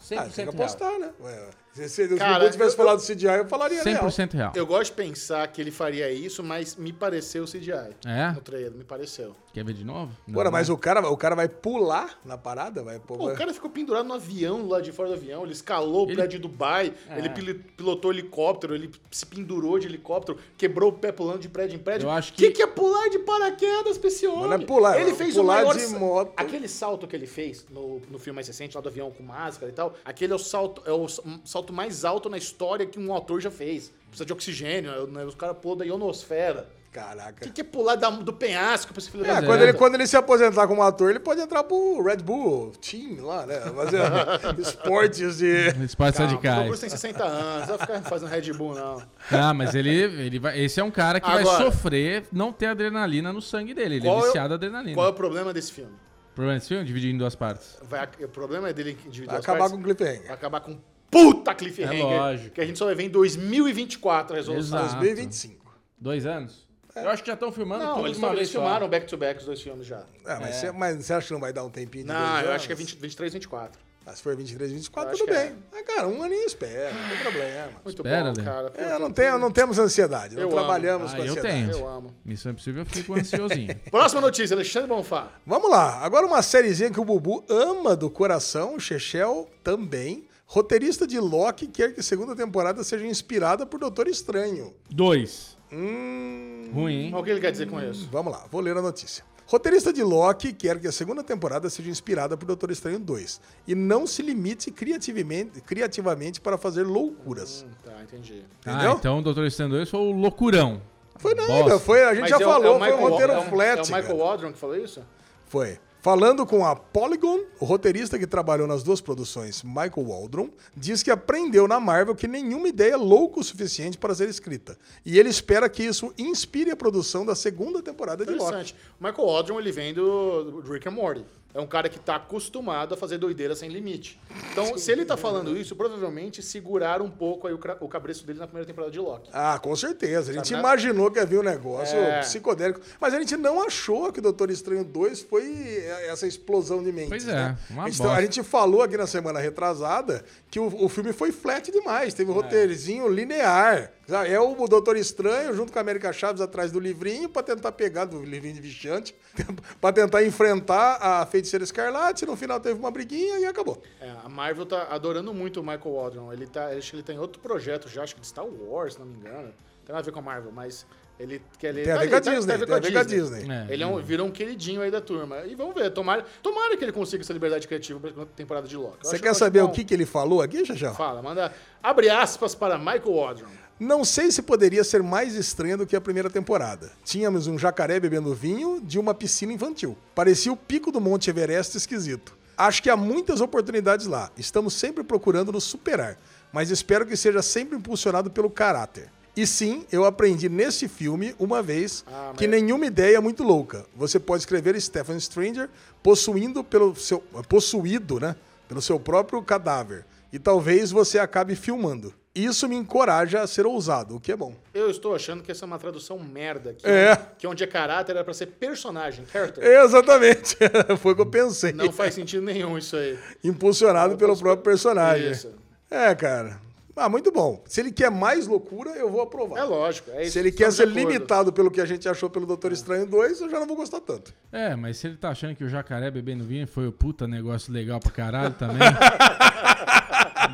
100% Ah, tem que real. apostar, né? Ué, se, (laughs) se, se Cara, o tivesse eu- falado CGI, eu falaria real. 100% real. Eu gosto de pensar que ele faria isso, mas me pareceu CGI. É? No trailer, me pareceu. Quer ver de novo? Agora, mas o cara, o cara vai pular na parada? Vai, pô, Pô, vai- o cara ficou pendurado no avião lá de fora do avião, ele escalou o Ele- prédio de Dubai, É. ele pil- pilotou helicóptero, ele se pendurou de helicóptero, quebrou o pé pulando de prédio em prédio. Eu acho que... que- que é pular de paraquedas pra esse homem? não é pular, ele é fez pular o maior de moto. Aquele salto que ele fez no, no filme mais recente, lá do avião com máscara e tal, aquele é o salto, é o s- um salto mais alto na história que um autor já fez. Precisa de oxigênio, né? os caras pulam da ionosfera. O Caraca. que, que é pular da- do penhasco pra esse filho É, da quando, ele, quando ele se aposentar como ator, ele pode entrar pro Red Bull Team lá, né? Fazer (laughs) esportes de. Esportes Calma, o radicais. Cruise tem 60 anos, não vai ficar fazendo Red Bull, não. Ah, mas ele, ele vai, esse é um cara que vai Agora- sofrer não ter adrenalina no sangue dele. Ele é é o- viciado em adrenalina. Qual é o problema desse filme? O problema desse filme? Dividir em duas partes. Vai, o problema é dele dividir Vai as acabar partes, com o cliffhanger. vai acabar com puta cliffhanger. É lógico. Que a gente só vai ver em 2024 a resolução. Exato. 2025. Dois anos? Eu acho que já estão filmando Não, tudo eles, uma eles vez filmaram back-to-back os dois filmes já. É, mas, Você, mas você acha que não vai dar um tempinho de Não, dois eu anos? acho que é 20, 23, 24. Ah, se for 23, 24, Eu tudo que bem. Ah, cara, um aninho espera, não tem problema. Muito Espera, bom, Lê. cara. É, não, tem, não temos ansiedade, não Eu trabalhamos amo. com Ah, eu ansiedade. tenho. Eu amo. Missão Impossível eu fico ansiosinho. (laughs) Próxima notícia, Alexandre Bonfá. Vamos lá, agora uma sériezinha que o Bubu ama do coração, o Chechel também. Roteirista de Loki quer que a segunda temporada seja inspirada por Doutor Estranho. Dois. Hum, Ruim, hein? O que ele quer dizer com isso? Vamos lá, vou ler a notícia. Roteirista de Loki quer que a segunda temporada seja inspirada por Doutor Estranho 2 e não se limite criativamente, criativamente para fazer loucuras. Hum, tá, entendi. Entendeu? Ah, então o Doutor Estranho 2 foi o loucurão. Foi nada, Bosta. foi, a gente Mas já é o- falou, é o foi um Michael roteiro Wa- é o- flat. É o Michael. Waldron que falou isso? Foi. Falando com a Polygon, o roteirista que trabalhou nas duas produções, Michael Waldron, diz que aprendeu na Marvel que nenhuma ideia é louca o suficiente para ser escrita. E ele espera que isso inspire a produção da segunda temporada de Loki. Michael Waldron, ele vem do Rick and Morty. É um cara que tá acostumado a fazer doideira sem limite. Então, se ele tá falando isso, provavelmente seguraram um pouco aí o, o cabreço dele na primeira temporada de Loki. Ah, com certeza. A gente Sabe, né? imaginou que havia um negócio É. psicodélico. Mas a gente não achou que Doutor Estranho 2 foi essa explosão de mentes. Pois é, né? uma a, gente, bosta. a gente falou aqui na semana retrasada que o, o filme foi flat demais. Teve um roteirozinho linear. É o Doutor Estranho junto com a América Chaves atrás do livrinho pra tentar pegar do livrinho de Vichante, (laughs) pra tentar enfrentar a Feiticeira Escarlate. No final teve uma briguinha e acabou. É, a Marvel tá adorando muito o Michael Waldron. Ele tá, acho que ele tem outro projeto já, acho que de Star Wars, se não me engano. Tem nada a ver com a Marvel, mas ele quer ele Tem a tá ver com a tá- Disney, tá tem a ver com a Disney. É. Ele é um- virou um queridinho aí da turma. E vamos ver, tomara, tomara que ele consiga essa liberdade criativa pra segunda temporada de Loki. Você quer acho saber o que, que ele falou aqui, Xaxão? Fala, manda. Abre aspas para Michael Waldron. Não sei se poderia ser mais estranha do que a primeira temporada. Tínhamos um jacaré bebendo vinho de uma piscina infantil. Parecia o pico do Monte Everest esquisito. Acho que há muitas oportunidades lá. Estamos sempre procurando nos superar, mas espero que seja sempre impulsionado pelo caráter. E sim, eu aprendi nesse filme uma vez Ah, mas- que nenhuma ideia é muito louca. Você pode escrever Stephen Stranger possuindo pelo seu possuído, né, pelo seu próprio cadáver. E talvez você acabe filmando. Isso me encoraja a ser ousado, o que é bom. Eu estou achando que essa é uma tradução merda. Que, É. que onde é caráter era pra ser personagem, character. Exatamente. (laughs) Foi o que eu pensei. Não faz sentido nenhum isso aí. Impulsionado pelo próprio personagem. Isso. É, cara. Ah, muito bom. Se ele quer mais loucura, eu vou aprovar. É lógico. É isso, Se ele quer ser acordo. limitado pelo que a gente achou pelo Doutor Estranho 2, eu já não vou gostar tanto. É, mas se ele tá achando que o jacaré bebendo vinho foi o puta negócio legal pra caralho também. (laughs)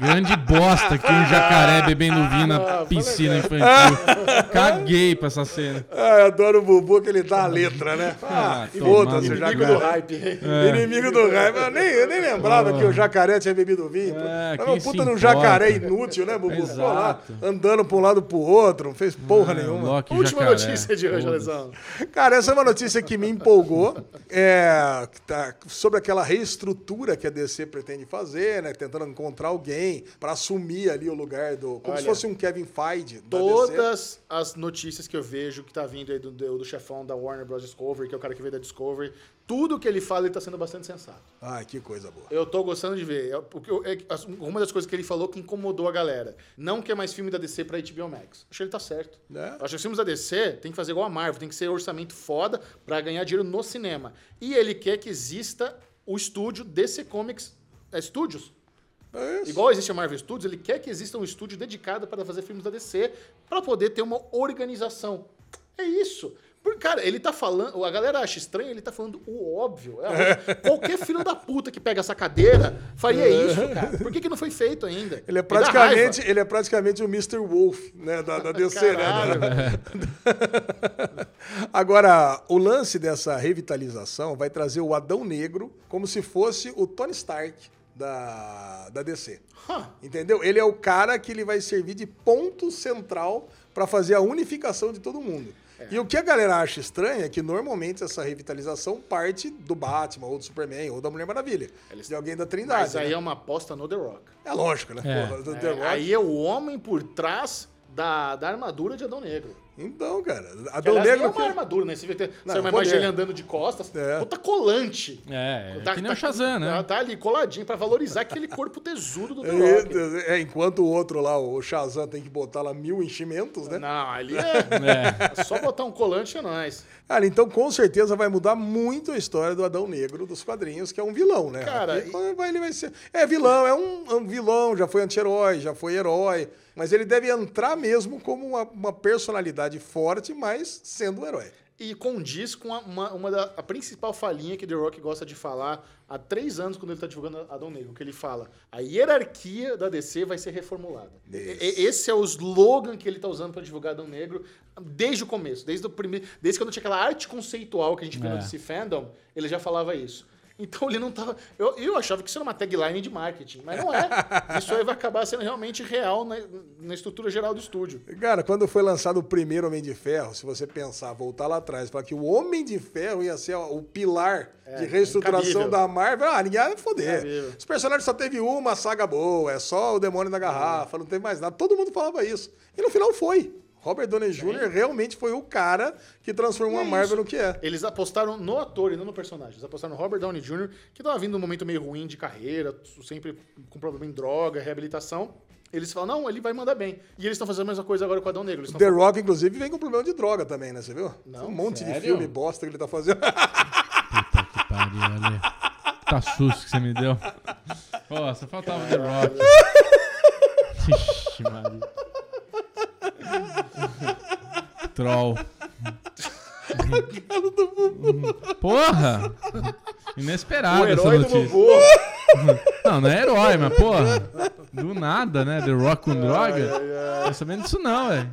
Grande bosta que um jacaré bebendo vinho na piscina infantil. Caguei pra essa cena. Ah, eu adoro o Bubu que ele dá a letra, né? Ah, Ah, Inimigo do hype. Inimigo do raiva. Eu nem, eu nem lembrava que o jacaré tinha bebido vinho. É, Era um se puta de um jacaré inútil, né, Bubu? Pô, lá, Exato. andando pra um lado pro outro, não fez porra É, nenhuma. Loki Última jacaré. notícia de hoje. Alessandro. Cara, essa é uma notícia que me empolgou. É, tá sobre aquela reestrutura que a DC pretende fazer, né? Tentando encontrar alguém pra assumir ali o lugar do. Como se Olha, fosse um Kevin Feige. Todas as notícias que eu vejo que tá vindo aí do, do, chefão da Warner Bros. Discovery, que é o cara que veio da Discovery, tudo que ele fala, ele tá sendo bastante sensato. Ai, que coisa boa. Eu tô gostando de ver. É, eu- uma das coisas que ele falou que incomodou a galera. Não quer mais filme da DC pra HBO Max. Acho que ele tá certo. É. Acho que os filmes da DC tem que fazer igual a Marvel, tem que ser orçamento foda pra ganhar dinheiro no cinema. E ele quer que exista o estúdio DC Comics é, Studios. É. Igual existe a Marvel Studios, ele quer que exista um estúdio dedicado para fazer filmes da DC, para poder ter uma organização. É isso. Porque, cara, ele tá falando. A galera acha estranho, ele tá falando o óbvio. É, qualquer filho da puta que pega essa cadeira faria isso, cara. Por que, que não foi feito ainda? Ele é praticamente, ele é praticamente o Mr. Wolf, né, da, da DC, Caralho, né? velho. (laughs) Agora, o lance dessa revitalização vai trazer o Adão Negro como se fosse o Tony Stark da, da DC. Huh. Entendeu? Ele é o cara que ele vai servir de ponto central para fazer a unificação de todo mundo. É. E o que a galera acha estranho é que normalmente essa revitalização parte do Batman, ou do Superman, ou da Mulher Maravilha. Eles- De alguém da Trindade. Mas aí né? é uma aposta no The Rock. é... lógico, né? É. Porra, É, Rock. aí é o homem por trás da, da armadura de Adão Negro. Então, cara, Que, Adão aliás, Negro. é uma armadura, né? Você vê que tem- Não, vai imaginar ele andando de costas. É. Puta colante. É, é Tá- que nem tá- o Shazam, né? Tá, tá ali coladinho pra valorizar aquele corpo tesudo do The Rock. É, é, enquanto o outro lá, o Shazam, tem que botar lá mil enchimentos, né? Não, ali é, É. é só botar um colante é nóis. Cara, então com certeza vai mudar muito a história do Adão Negro dos quadrinhos, que é um vilão, né? Cara, Aqui, vai- ele vai ser. É vilão, é um, um vilão, já foi anti-herói, já foi herói. Mas ele deve entrar mesmo como uma, uma personalidade forte, mas sendo um herói. E condiz com a- uma, uma da a principal falinha que The Rock gosta de falar há três anos quando ele tá divulgando Adão Negro, que ele fala, a hierarquia da DC vai ser reformulada. E- e- Esse é o slogan que ele tá usando para divulgar Adão Negro desde o começo, desde o primeiro, desde quando tinha aquela arte conceitual que a gente viu É. no DC Fandom, ele já falava isso. Então ele não tava. Eu, eu achava que isso era uma tagline de marketing, mas não é. Isso aí vai acabar sendo realmente real na, na estrutura geral do estúdio. Cara, quando foi lançado o primeiro Homem de Ferro, se você pensar, voltar lá atrás, falar que o Homem de Ferro ia ser o pilar de reestruturação da Marvel, ah, ninguém ia foder. Os personagens só teve uma saga boa, é só o Demônio da Garrafa, não teve mais nada. Todo mundo falava isso. E no final foi. Robert Downey Jr. realmente foi o cara que transformou E a é Marvel isso. no que é. Eles apostaram no ator e não no personagem. Eles apostaram no Robert Downey Jr., que tava vindo num momento meio ruim de carreira, sempre com problema em droga, reabilitação. Eles falam, não, ele vai mandar bem. E eles estão fazendo a mesma coisa agora com o Adão Negro. Eles The estão Rock, inclusive, vem com problema de droga também, né? Você viu? Não, um monte de sério? filme bosta que ele tá fazendo. Puta que pariu, Ale. Tá susto que você me deu. Pô, só faltava o The Rock. (laughs) Ixi, Maria. Troll. Porra! Inesperado essa notícia. Não, não é herói, mas porra. Do nada, né? The Rock com droga. Não sabendo disso não, velho.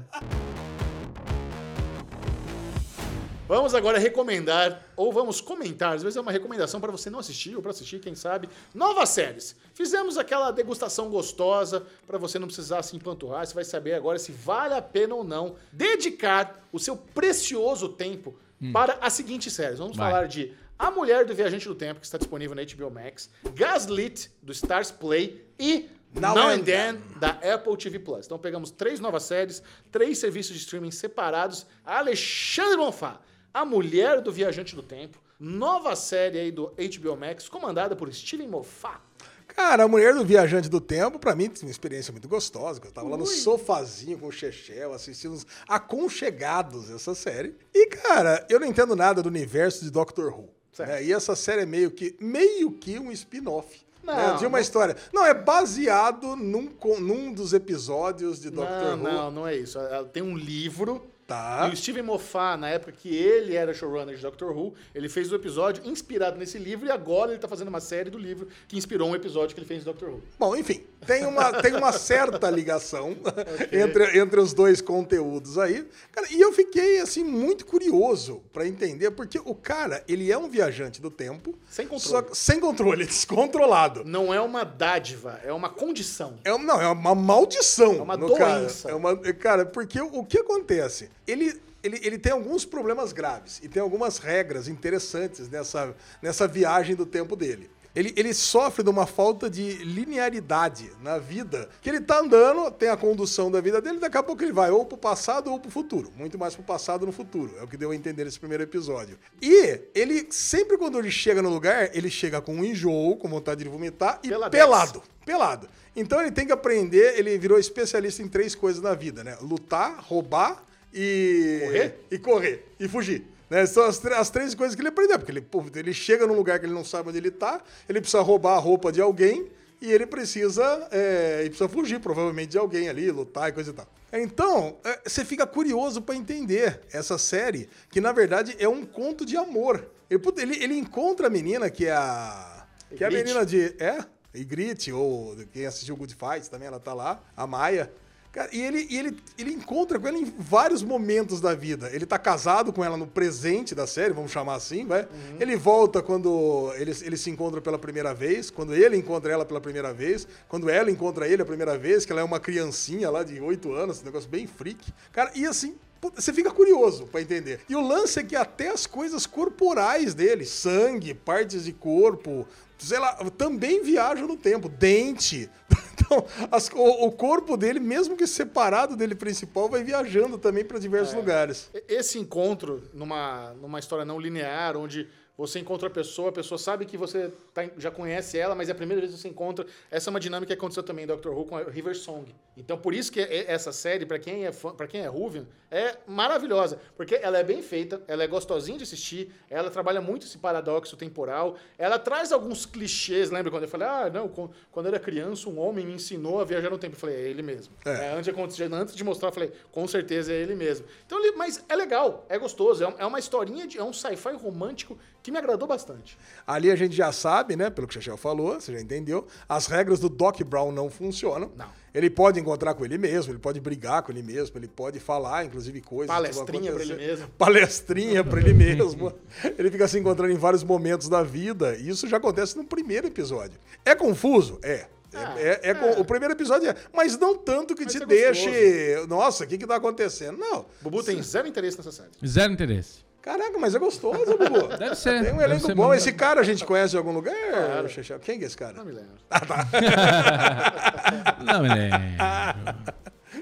Vamos agora recomendar, ou vamos comentar, às vezes é uma recomendação para você não assistir, ou para assistir, quem sabe, novas séries. Fizemos aquela degustação gostosa, para você não precisar se empanturrar, você vai saber agora se vale a pena ou não dedicar o seu precioso tempo para as seguintes séries. Vamos Vai. falar de A Mulher do Viajante do Tempo, que está disponível na HBO Max, Gaslit, do Stars Play, e Now Now, and and Then, da Apple TV Plus. Então pegamos três novas séries, três serviços de streaming separados. Alexandre Bonfá, A Mulher do Viajante do Tempo, nova série aí do HBO Max, comandada por Steven Moffat. Cara, a mulher do Viajante do Tempo, pra mim, uma experiência muito gostosa. Eu tava lá no sofazinho com o Chechel, assistindo os aconchegados essa série. E, cara, eu não entendo nada do universo de Doctor Who. Né? E essa série é meio que, meio que um spin-off. Não, né, de uma não- história. Não, é baseado num, num dos episódios de Doctor Não, Who. não, não é isso. Ela Tem um livro. Tá. E o Steven Moffat, na época que ele era showrunner de Doctor Who, ele fez o episódio inspirado nesse livro e agora ele tá fazendo uma série do livro que inspirou um episódio que ele fez de Doctor Who. Bom, enfim, tem uma, tem uma certa ligação (laughs) entre, entre os dois conteúdos aí. Cara, e eu fiquei, assim, muito curioso pra entender, porque o cara, ele é um viajante do tempo. Sem controle. só sem controle, (laughs) descontrolado. Não é uma dádiva, é uma condição. É, um- não, é uma maldição. É uma no cara. doença. É uma, cara, porque o que acontece? Ele, ele, ele tem alguns problemas graves e tem algumas regras interessantes nessa, nessa viagem do tempo dele. Ele, ele sofre de uma falta de linearidade na vida. Que ele tá andando, tem a condução da vida dele, daqui a pouco ele vai ou pro passado ou pro futuro. Muito mais pro passado no futuro. É o que deu a entender nesse primeiro episódio. E ele, sempre quando ele chega no lugar, ele chega com um enjoo, com vontade de vomitar e Peladex. pelado pelado. Então ele tem que aprender, ele virou especialista em três coisas na vida, né? Lutar, roubar e Correr? e correr e fugir. Né? São as, as três coisas que ele aprendeu, porque ele, ele chega num lugar que ele não sabe onde ele tá, ele precisa roubar a roupa de alguém e ele precisa, é, ele precisa fugir provavelmente de alguém ali, lutar e coisa e tal. Então, é, você fica curioso pra entender essa série, que na verdade é um conto de amor. Ele, ele, ele encontra a menina que é a. Que é a menina de. É? Ygritte, ou quem assistiu Good Fights também, ela tá lá, a Maia. Cara, e ele, e ele, ele encontra com ela em vários momentos da vida. Ele tá casado com ela no presente da série, vamos chamar assim, vai. Ele volta quando ele, ele se encontra pela primeira vez, quando ele encontra ela pela primeira vez, quando ela encontra ele a primeira vez, que ela é uma criancinha lá de 8 anos, esse negócio bem freak. Cara, e assim, Você fica curioso pra entender. E o lance é que até as coisas corporais dele, sangue, partes de corpo, sei lá, também viajam no tempo. Dente. (laughs) Então, as- o, o corpo dele, mesmo que separado dele principal, vai viajando também pra diversos lugares. E- Esse encontro numa, numa história não linear, onde você encontra a pessoa, a pessoa sabe que você tá já conhece ela, mas é a primeira vez que você encontra. Essa é uma dinâmica que aconteceu também em Doctor Who com a River Song. Então, por isso que é- essa série, pra quem é para quem é Whovian, é maravilhosa, porque ela é bem feita, ela é gostosinha de assistir, ela trabalha muito esse paradoxo temporal, ela traz alguns clichês, lembra quando eu falei, ah, não, quando eu era criança, um homem me ensinou a viajar no tempo. Eu falei, é ele mesmo. É. É, antes, de, antes de mostrar, eu falei, com certeza é ele mesmo. Então, mas é legal, é gostoso, é, é uma historinha, de, é um sci-fi romântico que me agradou bastante. Ali a gente já sabe, né, pelo que o Chechel falou, você já entendeu, as regras do Doc Brown não funcionam. Não. Ele pode encontrar com ele mesmo, ele pode brigar com ele mesmo, ele pode falar, inclusive, coisas. Palestrinha pra ele mesmo. Palestrinha pra ele (laughs) mesmo. Ele fica se encontrando em vários momentos da vida. E isso já acontece no primeiro episódio. É confuso? É. É, Ah, é- é é. O primeiro episódio é, mas não tanto que Mas te é deixe. Nossa, o que que tá acontecendo? Não. Bubu tem zero interesse nessa série. Zero interesse. Caraca, mas é gostoso, Bubu. (laughs) Deve ser. Tem um elenco bom. Esse cara a gente conhece de algum lugar? Claro. Quem que é esse cara? Não me lembro. (laughs) Não, ele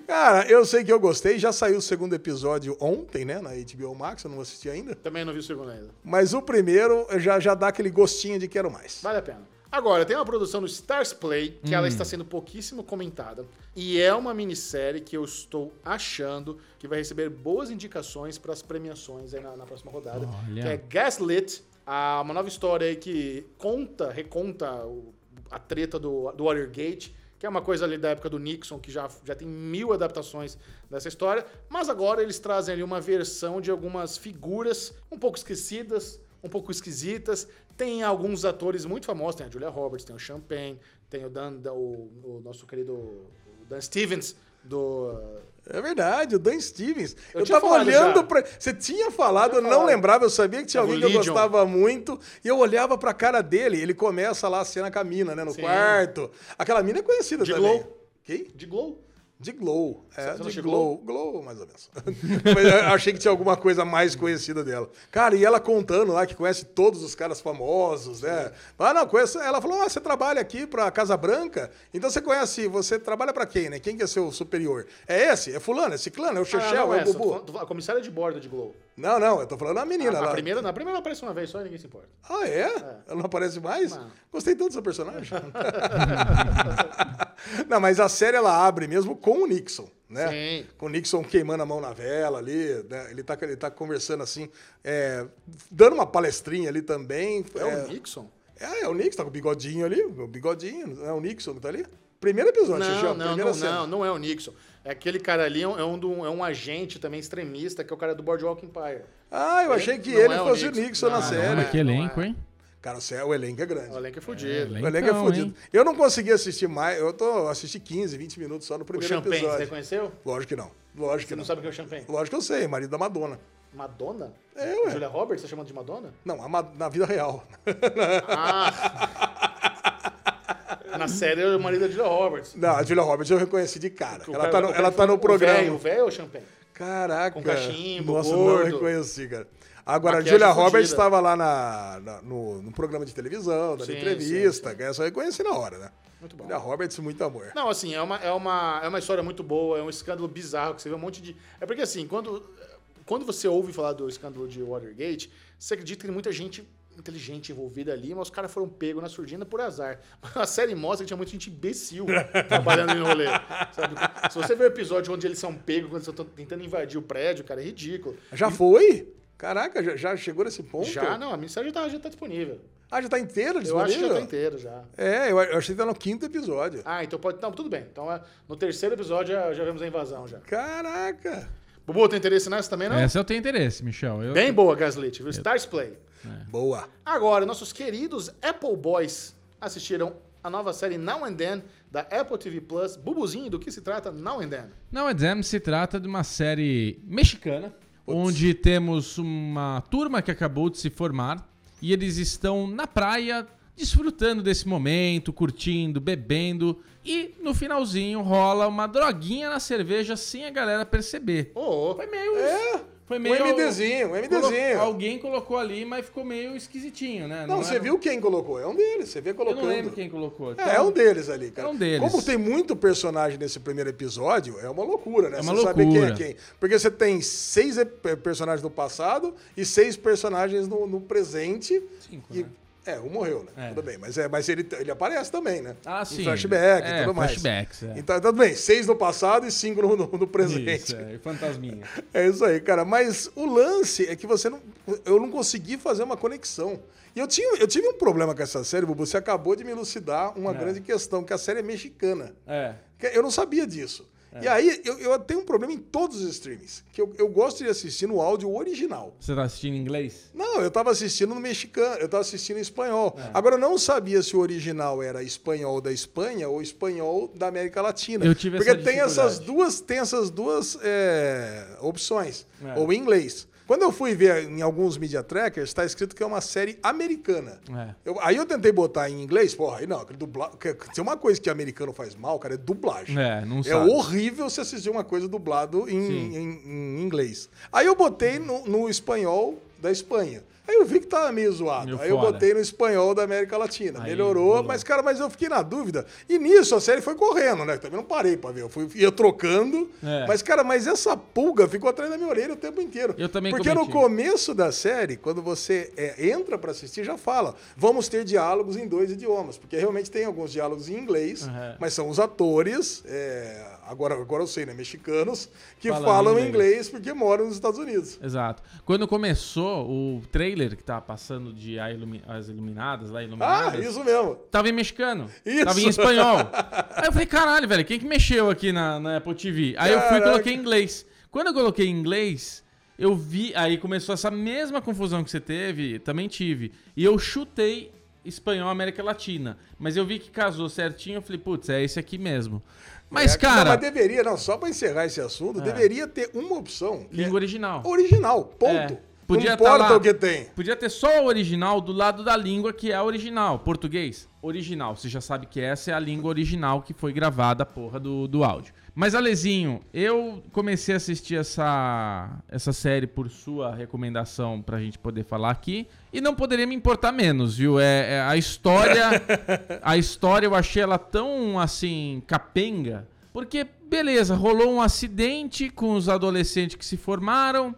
Cara, eu sei que eu gostei. Já saiu o segundo episódio ontem, né? Na HBO Max, eu não assisti ainda. Também não vi o segundo ainda. Mas o primeiro já, já dá aquele gostinho de quero mais. Vale a pena. Agora, tem uma produção do Stars Play, que Hum. ela está sendo pouquíssimo comentada. E é uma minissérie que eu estou achando que vai receber boas indicações para as premiações aí na, na próxima rodada. Olha. Que é Gaslit, a- uma nova história aí que conta, reconta o- a treta do, do Watergate, que é uma coisa ali da época do Nixon, que já, já tem mil adaptações dessa história. Mas agora eles trazem ali uma versão de algumas figuras um pouco esquecidas, um pouco esquisitas. Tem alguns atores muito famosos, tem a Julia Roberts, tem o Champagne, tem o Dan, o, o nosso querido Dan Stevens Do. É verdade, o Dan Stevens. Eu, tinha tava olhando pra. Você tinha falado, eu tinha não falado. lembrava, eu sabia que tinha Tava alguém que eu gostava muito. E eu olhava pra cara dele, ele começa lá a cena com a mina, né? No Sim. quarto. Aquela mina é conhecida De também. Glow. Quem? De Glow. De Glow. É, Você de? Glow. Glow, mais ou menos. (laughs) Mas eu achei que tinha alguma coisa mais conhecida dela. Cara, e ela contando lá que conhece todos os caras famosos, né? Ah, não, conheço. Ela falou: ah, você trabalha aqui pra Casa Branca? Então você conhece, você trabalha pra quem, né? Quem que é seu superior? É esse? É fulano? É ciclano? É o Chechel? não, é o essa, Bubu? tô falando- A comissária de bordo de Glow. Não, não, eu tô falando a menina a, lá. a primeira, na primeira ela aparece uma vez só e ninguém se importa. Ah, é? Ela não aparece mais? Não. Gostei tanto dessa personagem. (laughs) não, mas a série ela abre mesmo com o Nixon, né? Sim. Com o Nixon queimando a mão na vela ali, né? Ele tá, ele tá conversando assim, é, dando uma palestrinha ali também. É, o Nixon? É, é o Nixon, tá com o bigodinho ali, o bigodinho, é o Nixon que tá ali? Primeiro episódio, Não, ó, não, primeira não, cena. não, não é o Nixon. É aquele cara ali, é um, é um, do- é um agente também extremista, que é o cara do Boardwalk Empire. Ah, eu achei que ele é o fosse o Nixon. Nixon na série. Olha é, que não elenco, é. hein? Cara, o o elenco é grande. O elenco é fudido. É, O elenco é fudido. hein? Eu não consegui assistir mais, eu tô assisti 15, 20 minutos só no o primeiro Champagne, você episódio. conheceu? Lógico que não. Lógico Você que não não. sabe quem é o Champagne? Lógico que eu sei, marido da Madonna. Madonna? É, ué. Julia Roberts, você tá chamando de Madonna? Não, a Ma- na vida real. (laughs) Na série é o marido da Julia Roberts. Não, a Julia Roberts eu reconheci de cara. O Ela cara- tá no, ela tá no programa. o velho ou o Champagne? Caraca. Com cachimbo, Nossa, gordo. não reconheci, cara. Agora, a Maquiagem Julia Roberts estava lá na, na- no, no programa de televisão, Sim, entrevista. sim, que Essa eu reconheci na hora, né? Muito bom. Julia Roberts, muito amor. Não, assim, é uma, é, uma, é uma história muito boa, é um escândalo bizarro, que você vê um monte de... É porque, assim, quando, quando você ouve falar do escândalo de Watergate, você acredita que tem muita gente inteligente envolvida ali, mas os caras foram pegos na surdina por azar. (laughs) A série mostra que tinha muita gente imbecil trabalhando no rolê. sabe? Se você vê o episódio onde eles são pegos, quando eles estão tentando invadir o prédio, cara, é ridículo. Já foi? Caraca, já, já chegou nesse ponto? Já, não, a mensagem já tá, já tá disponível. Ah, já tá inteiro Eu acho que já disponível? tá inteiro, já. É, eu, eu achei que tá no quinto episódio. Ah, então pode... Não, tudo bem. Então, é, no terceiro episódio já, já vemos a invasão, já. Caraca. Bubu, tem interesse nessa também, não? Essa eu tenho interesse, Michel. Eu- Bem boa, Gaslit, viu? Stars Play. Boa. Agora, nossos queridos Apple Boys assistiram a nova série Now and Then da Apple TV Plus. Bubuzinho, do que se trata Now and Then? Não, Exam se trata de uma série mexicana, onde temos uma turma que acabou de se formar e eles estão na praia desfrutando desse momento, curtindo, bebendo e no finalzinho rola uma droguinha na cerveja sem a galera perceber. Ô, Foi meio. É, Foi um meio. MDzinho, um Colo- MDzinho. Alguém colocou ali, mas ficou meio esquisitinho, né? Não, você era- viu quem colocou? É um deles, você vê Eu colocando. não lembro quem colocou. É, Então, é um deles ali, cara. É um deles. Como tem muito personagem nesse primeiro episódio, é uma loucura, né? É uma você saber quem é loucura. quem. Porque você tem seis ep- personagens no passado e seis personagens no, no presente. Cinco, e- né? É, um morreu, né? É. Tudo bem. Mas, é, mas ele, ele aparece também, né? Ah, Em sim. flashback É, e tudo mais. flashbacks, é. Então, tudo bem. Seis no passado e cinco no, no, no presente. Isso, é, e fantasminha. (laughs) É isso aí, cara. Mas o lance é que você não. Eu não consegui fazer uma conexão. E eu, tinha, eu tive um problema com essa série, Bubu. Você acabou de me elucidar uma É. grande questão, que a série é mexicana. É. Eu não sabia disso. E aí, eu, eu tenho um problema em todos os streams. Que eu, eu gosto de assistir no áudio original. Você tá assistindo em inglês? Não, eu tava assistindo no mexicano, eu tava assistindo em espanhol. É. Agora, eu não sabia se o original era espanhol da Espanha ou espanhol da América Latina. Eu tive Porque essa tem essas duas, tem essas duas é, opções. É. Ou em inglês. Quando eu fui ver em alguns media trackers, está escrito que é uma série americana. É. Eu- aí eu tentei botar em inglês, porra, aí não, dubla... tem uma coisa que americano faz mal, cara, é dublagem. É, não É sabe. horrível você assistir uma coisa dublado em, em- em inglês. Aí eu botei no, no espanhol da Espanha. Aí eu vi que tava meio zoado. Aí eu botei no espanhol da América Latina. Aí Melhorou, rolou. mas, cara, mas eu fiquei na dúvida. E nisso a série foi correndo, né? Também não parei pra ver. Eu fui, ia trocando. É. Mas, cara, mas essa pulga ficou atrás da minha orelha o tempo inteiro. Eu também Porque no cometi. começo da série, quando você é, entra pra assistir, já fala: vamos ter diálogos em dois idiomas. Porque realmente tem alguns diálogos em inglês, Uhum. mas são os atores, é, agora, agora eu sei, né? Mexicanos, que Falando falam inglês. inglês. porque moram nos Estados Unidos. Exato. Quando começou o trailer que tava passando de Ilumi- As Iluminadas, lá Ah, Iluminadas, isso mesmo. tava em mexicano. Isso. Tava em espanhol. (laughs) Aí eu falei, caralho, velho, quem que mexeu aqui na, na Apple TV? Aí eu fui e Caraca. coloquei em inglês. Quando eu coloquei em inglês, eu vi, aí começou essa mesma confusão que você teve, também tive. E eu chutei espanhol América Latina. Mas eu vi que casou certinho, eu falei, putz, é esse aqui mesmo. Mas, É, cara, mas deveria, não, só pra encerrar esse assunto, deveria ter uma opção. que é língua original. Original, ponto. É. Podia não tá importa lá. o que tem. Podia ter só o original do lado da língua que é a original. Português, original. Você já sabe que essa é a língua original que foi gravada, porra do, do áudio. Mas, Alezinho, eu comecei a assistir essa, essa série por sua recomendação pra gente poder falar aqui. E não poderia me importar menos, viu? É, é a história. (laughs) a história eu achei ela tão assim, capenga. Porque, beleza, rolou um acidente com os adolescentes que se formaram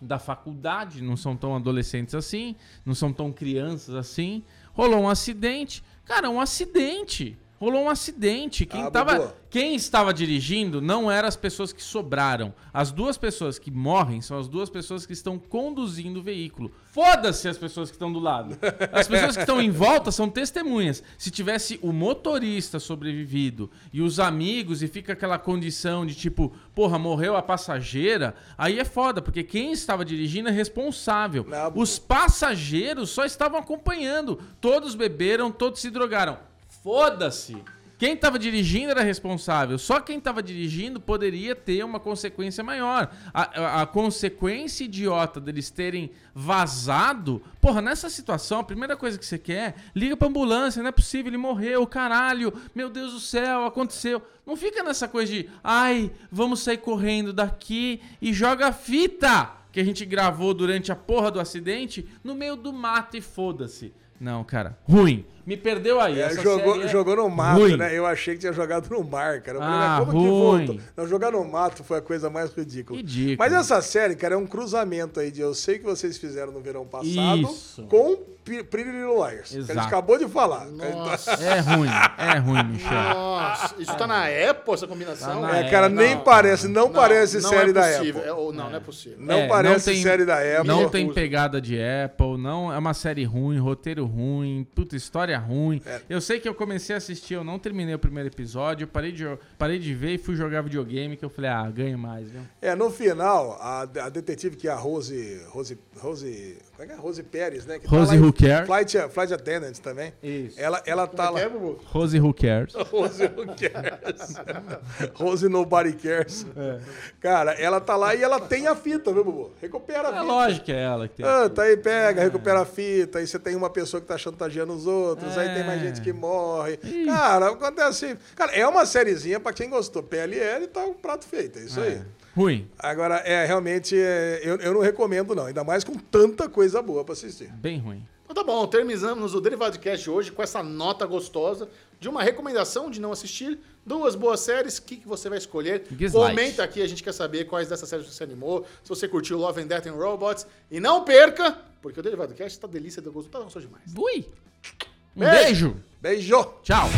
da faculdade, não são tão adolescentes assim, não são tão crianças assim. Rolou um acidente. Cara, um acidente. Rolou um acidente. Quem, Ah, tava, quem estava dirigindo não eram as pessoas que sobraram. As duas pessoas que morrem são as duas pessoas que estão conduzindo o veículo. Foda-se as pessoas que estão do lado. As pessoas que estão em volta são testemunhas. Se tivesse o motorista sobrevivido e os amigos e fica aquela condição de tipo, porra, morreu a passageira, aí é foda, porque quem estava dirigindo é responsável. Bubu. Os passageiros só estavam acompanhando. Todos beberam, todos se drogaram. Foda-se. Quem estava dirigindo era responsável. Só quem estava dirigindo poderia ter uma consequência maior. A, a- a consequência idiota deles terem vazado. Porra, nessa situação, a primeira coisa que você quer, liga pra ambulância, não é possível, ele morreu, caralho, meu Deus do céu, aconteceu. Não fica nessa coisa de, ai, vamos sair correndo daqui e joga fita que a gente gravou durante a porra do acidente no meio do mato e foda-se. Não, cara, ruim. Me perdeu aí. É, essa jogou, série é jogou no mato, ruim. né? Eu achei que tinha jogado no mar, cara. Eu falei, Ah, como ruim. que voltou? Não, jogar no mato foi a coisa mais ridícula. Ridículo. Mas essa série, cara, é um cruzamento aí de eu sei que vocês fizeram no verão passado Isso. com Pretty Little Liars. Que a gente Exato. acabou de falar. Nossa. É ruim, é ruim, Michel. Nossa, isso tá na Apple, essa combinação? Tá É, cara, É, nem não, parece, não, parece não série é da. Apple. É, ou não, não é possível. Não É, parece tem- série da Apple. Não tem pegada de Apple, não é uma série ruim, roteiro ruim, puta história ruim. É. Eu sei que eu comecei a assistir, eu não terminei o primeiro episódio, eu parei de, parei de ver e fui jogar videogame, que eu falei, ah, ganho mais, viu? É, no final, a, a detetive que é a Rose. Rose. Rose. Como é que é? Rose Pérez, né? Que Rose lá em Who Cares. Flight, Flight Attendant também. Isso. Ela, ela tá é lá. é, Bubu? Rose Who Cares. (laughs) Rose Who Cares. Rose Nobody Cares. Cara, ela tá lá e ela tem a fita, viu, Bubu? Recupera a É fita. lógico que é ela que tem. Ah, tá aí, pega, recupera a fita, aí você tem uma pessoa que tá chantageando os outros, aí tem mais É. gente que morre. Cara, acontece. Cara, é uma sériezinha pra quem gostou. PLL tá um prato feito, é isso aí. Ruim, Agora, é, realmente, é, eu, eu não recomendo, não. Ainda mais com tanta coisa boa pra assistir. bem ruim. Então tá bom, terminamos o Derivado Cast hoje com essa nota gostosa de uma recomendação de não assistir duas boas séries. O que, que você vai escolher? Dislike. Comenta aqui, a gente quer saber quais dessas séries você se animou, se você curtiu Love and Death and Robots. E não perca, porque o Derivado Cast tá delícia, deu gosto, tá gostoso demais. Ui! Um Beijo. beijo. Beijo! Tchau!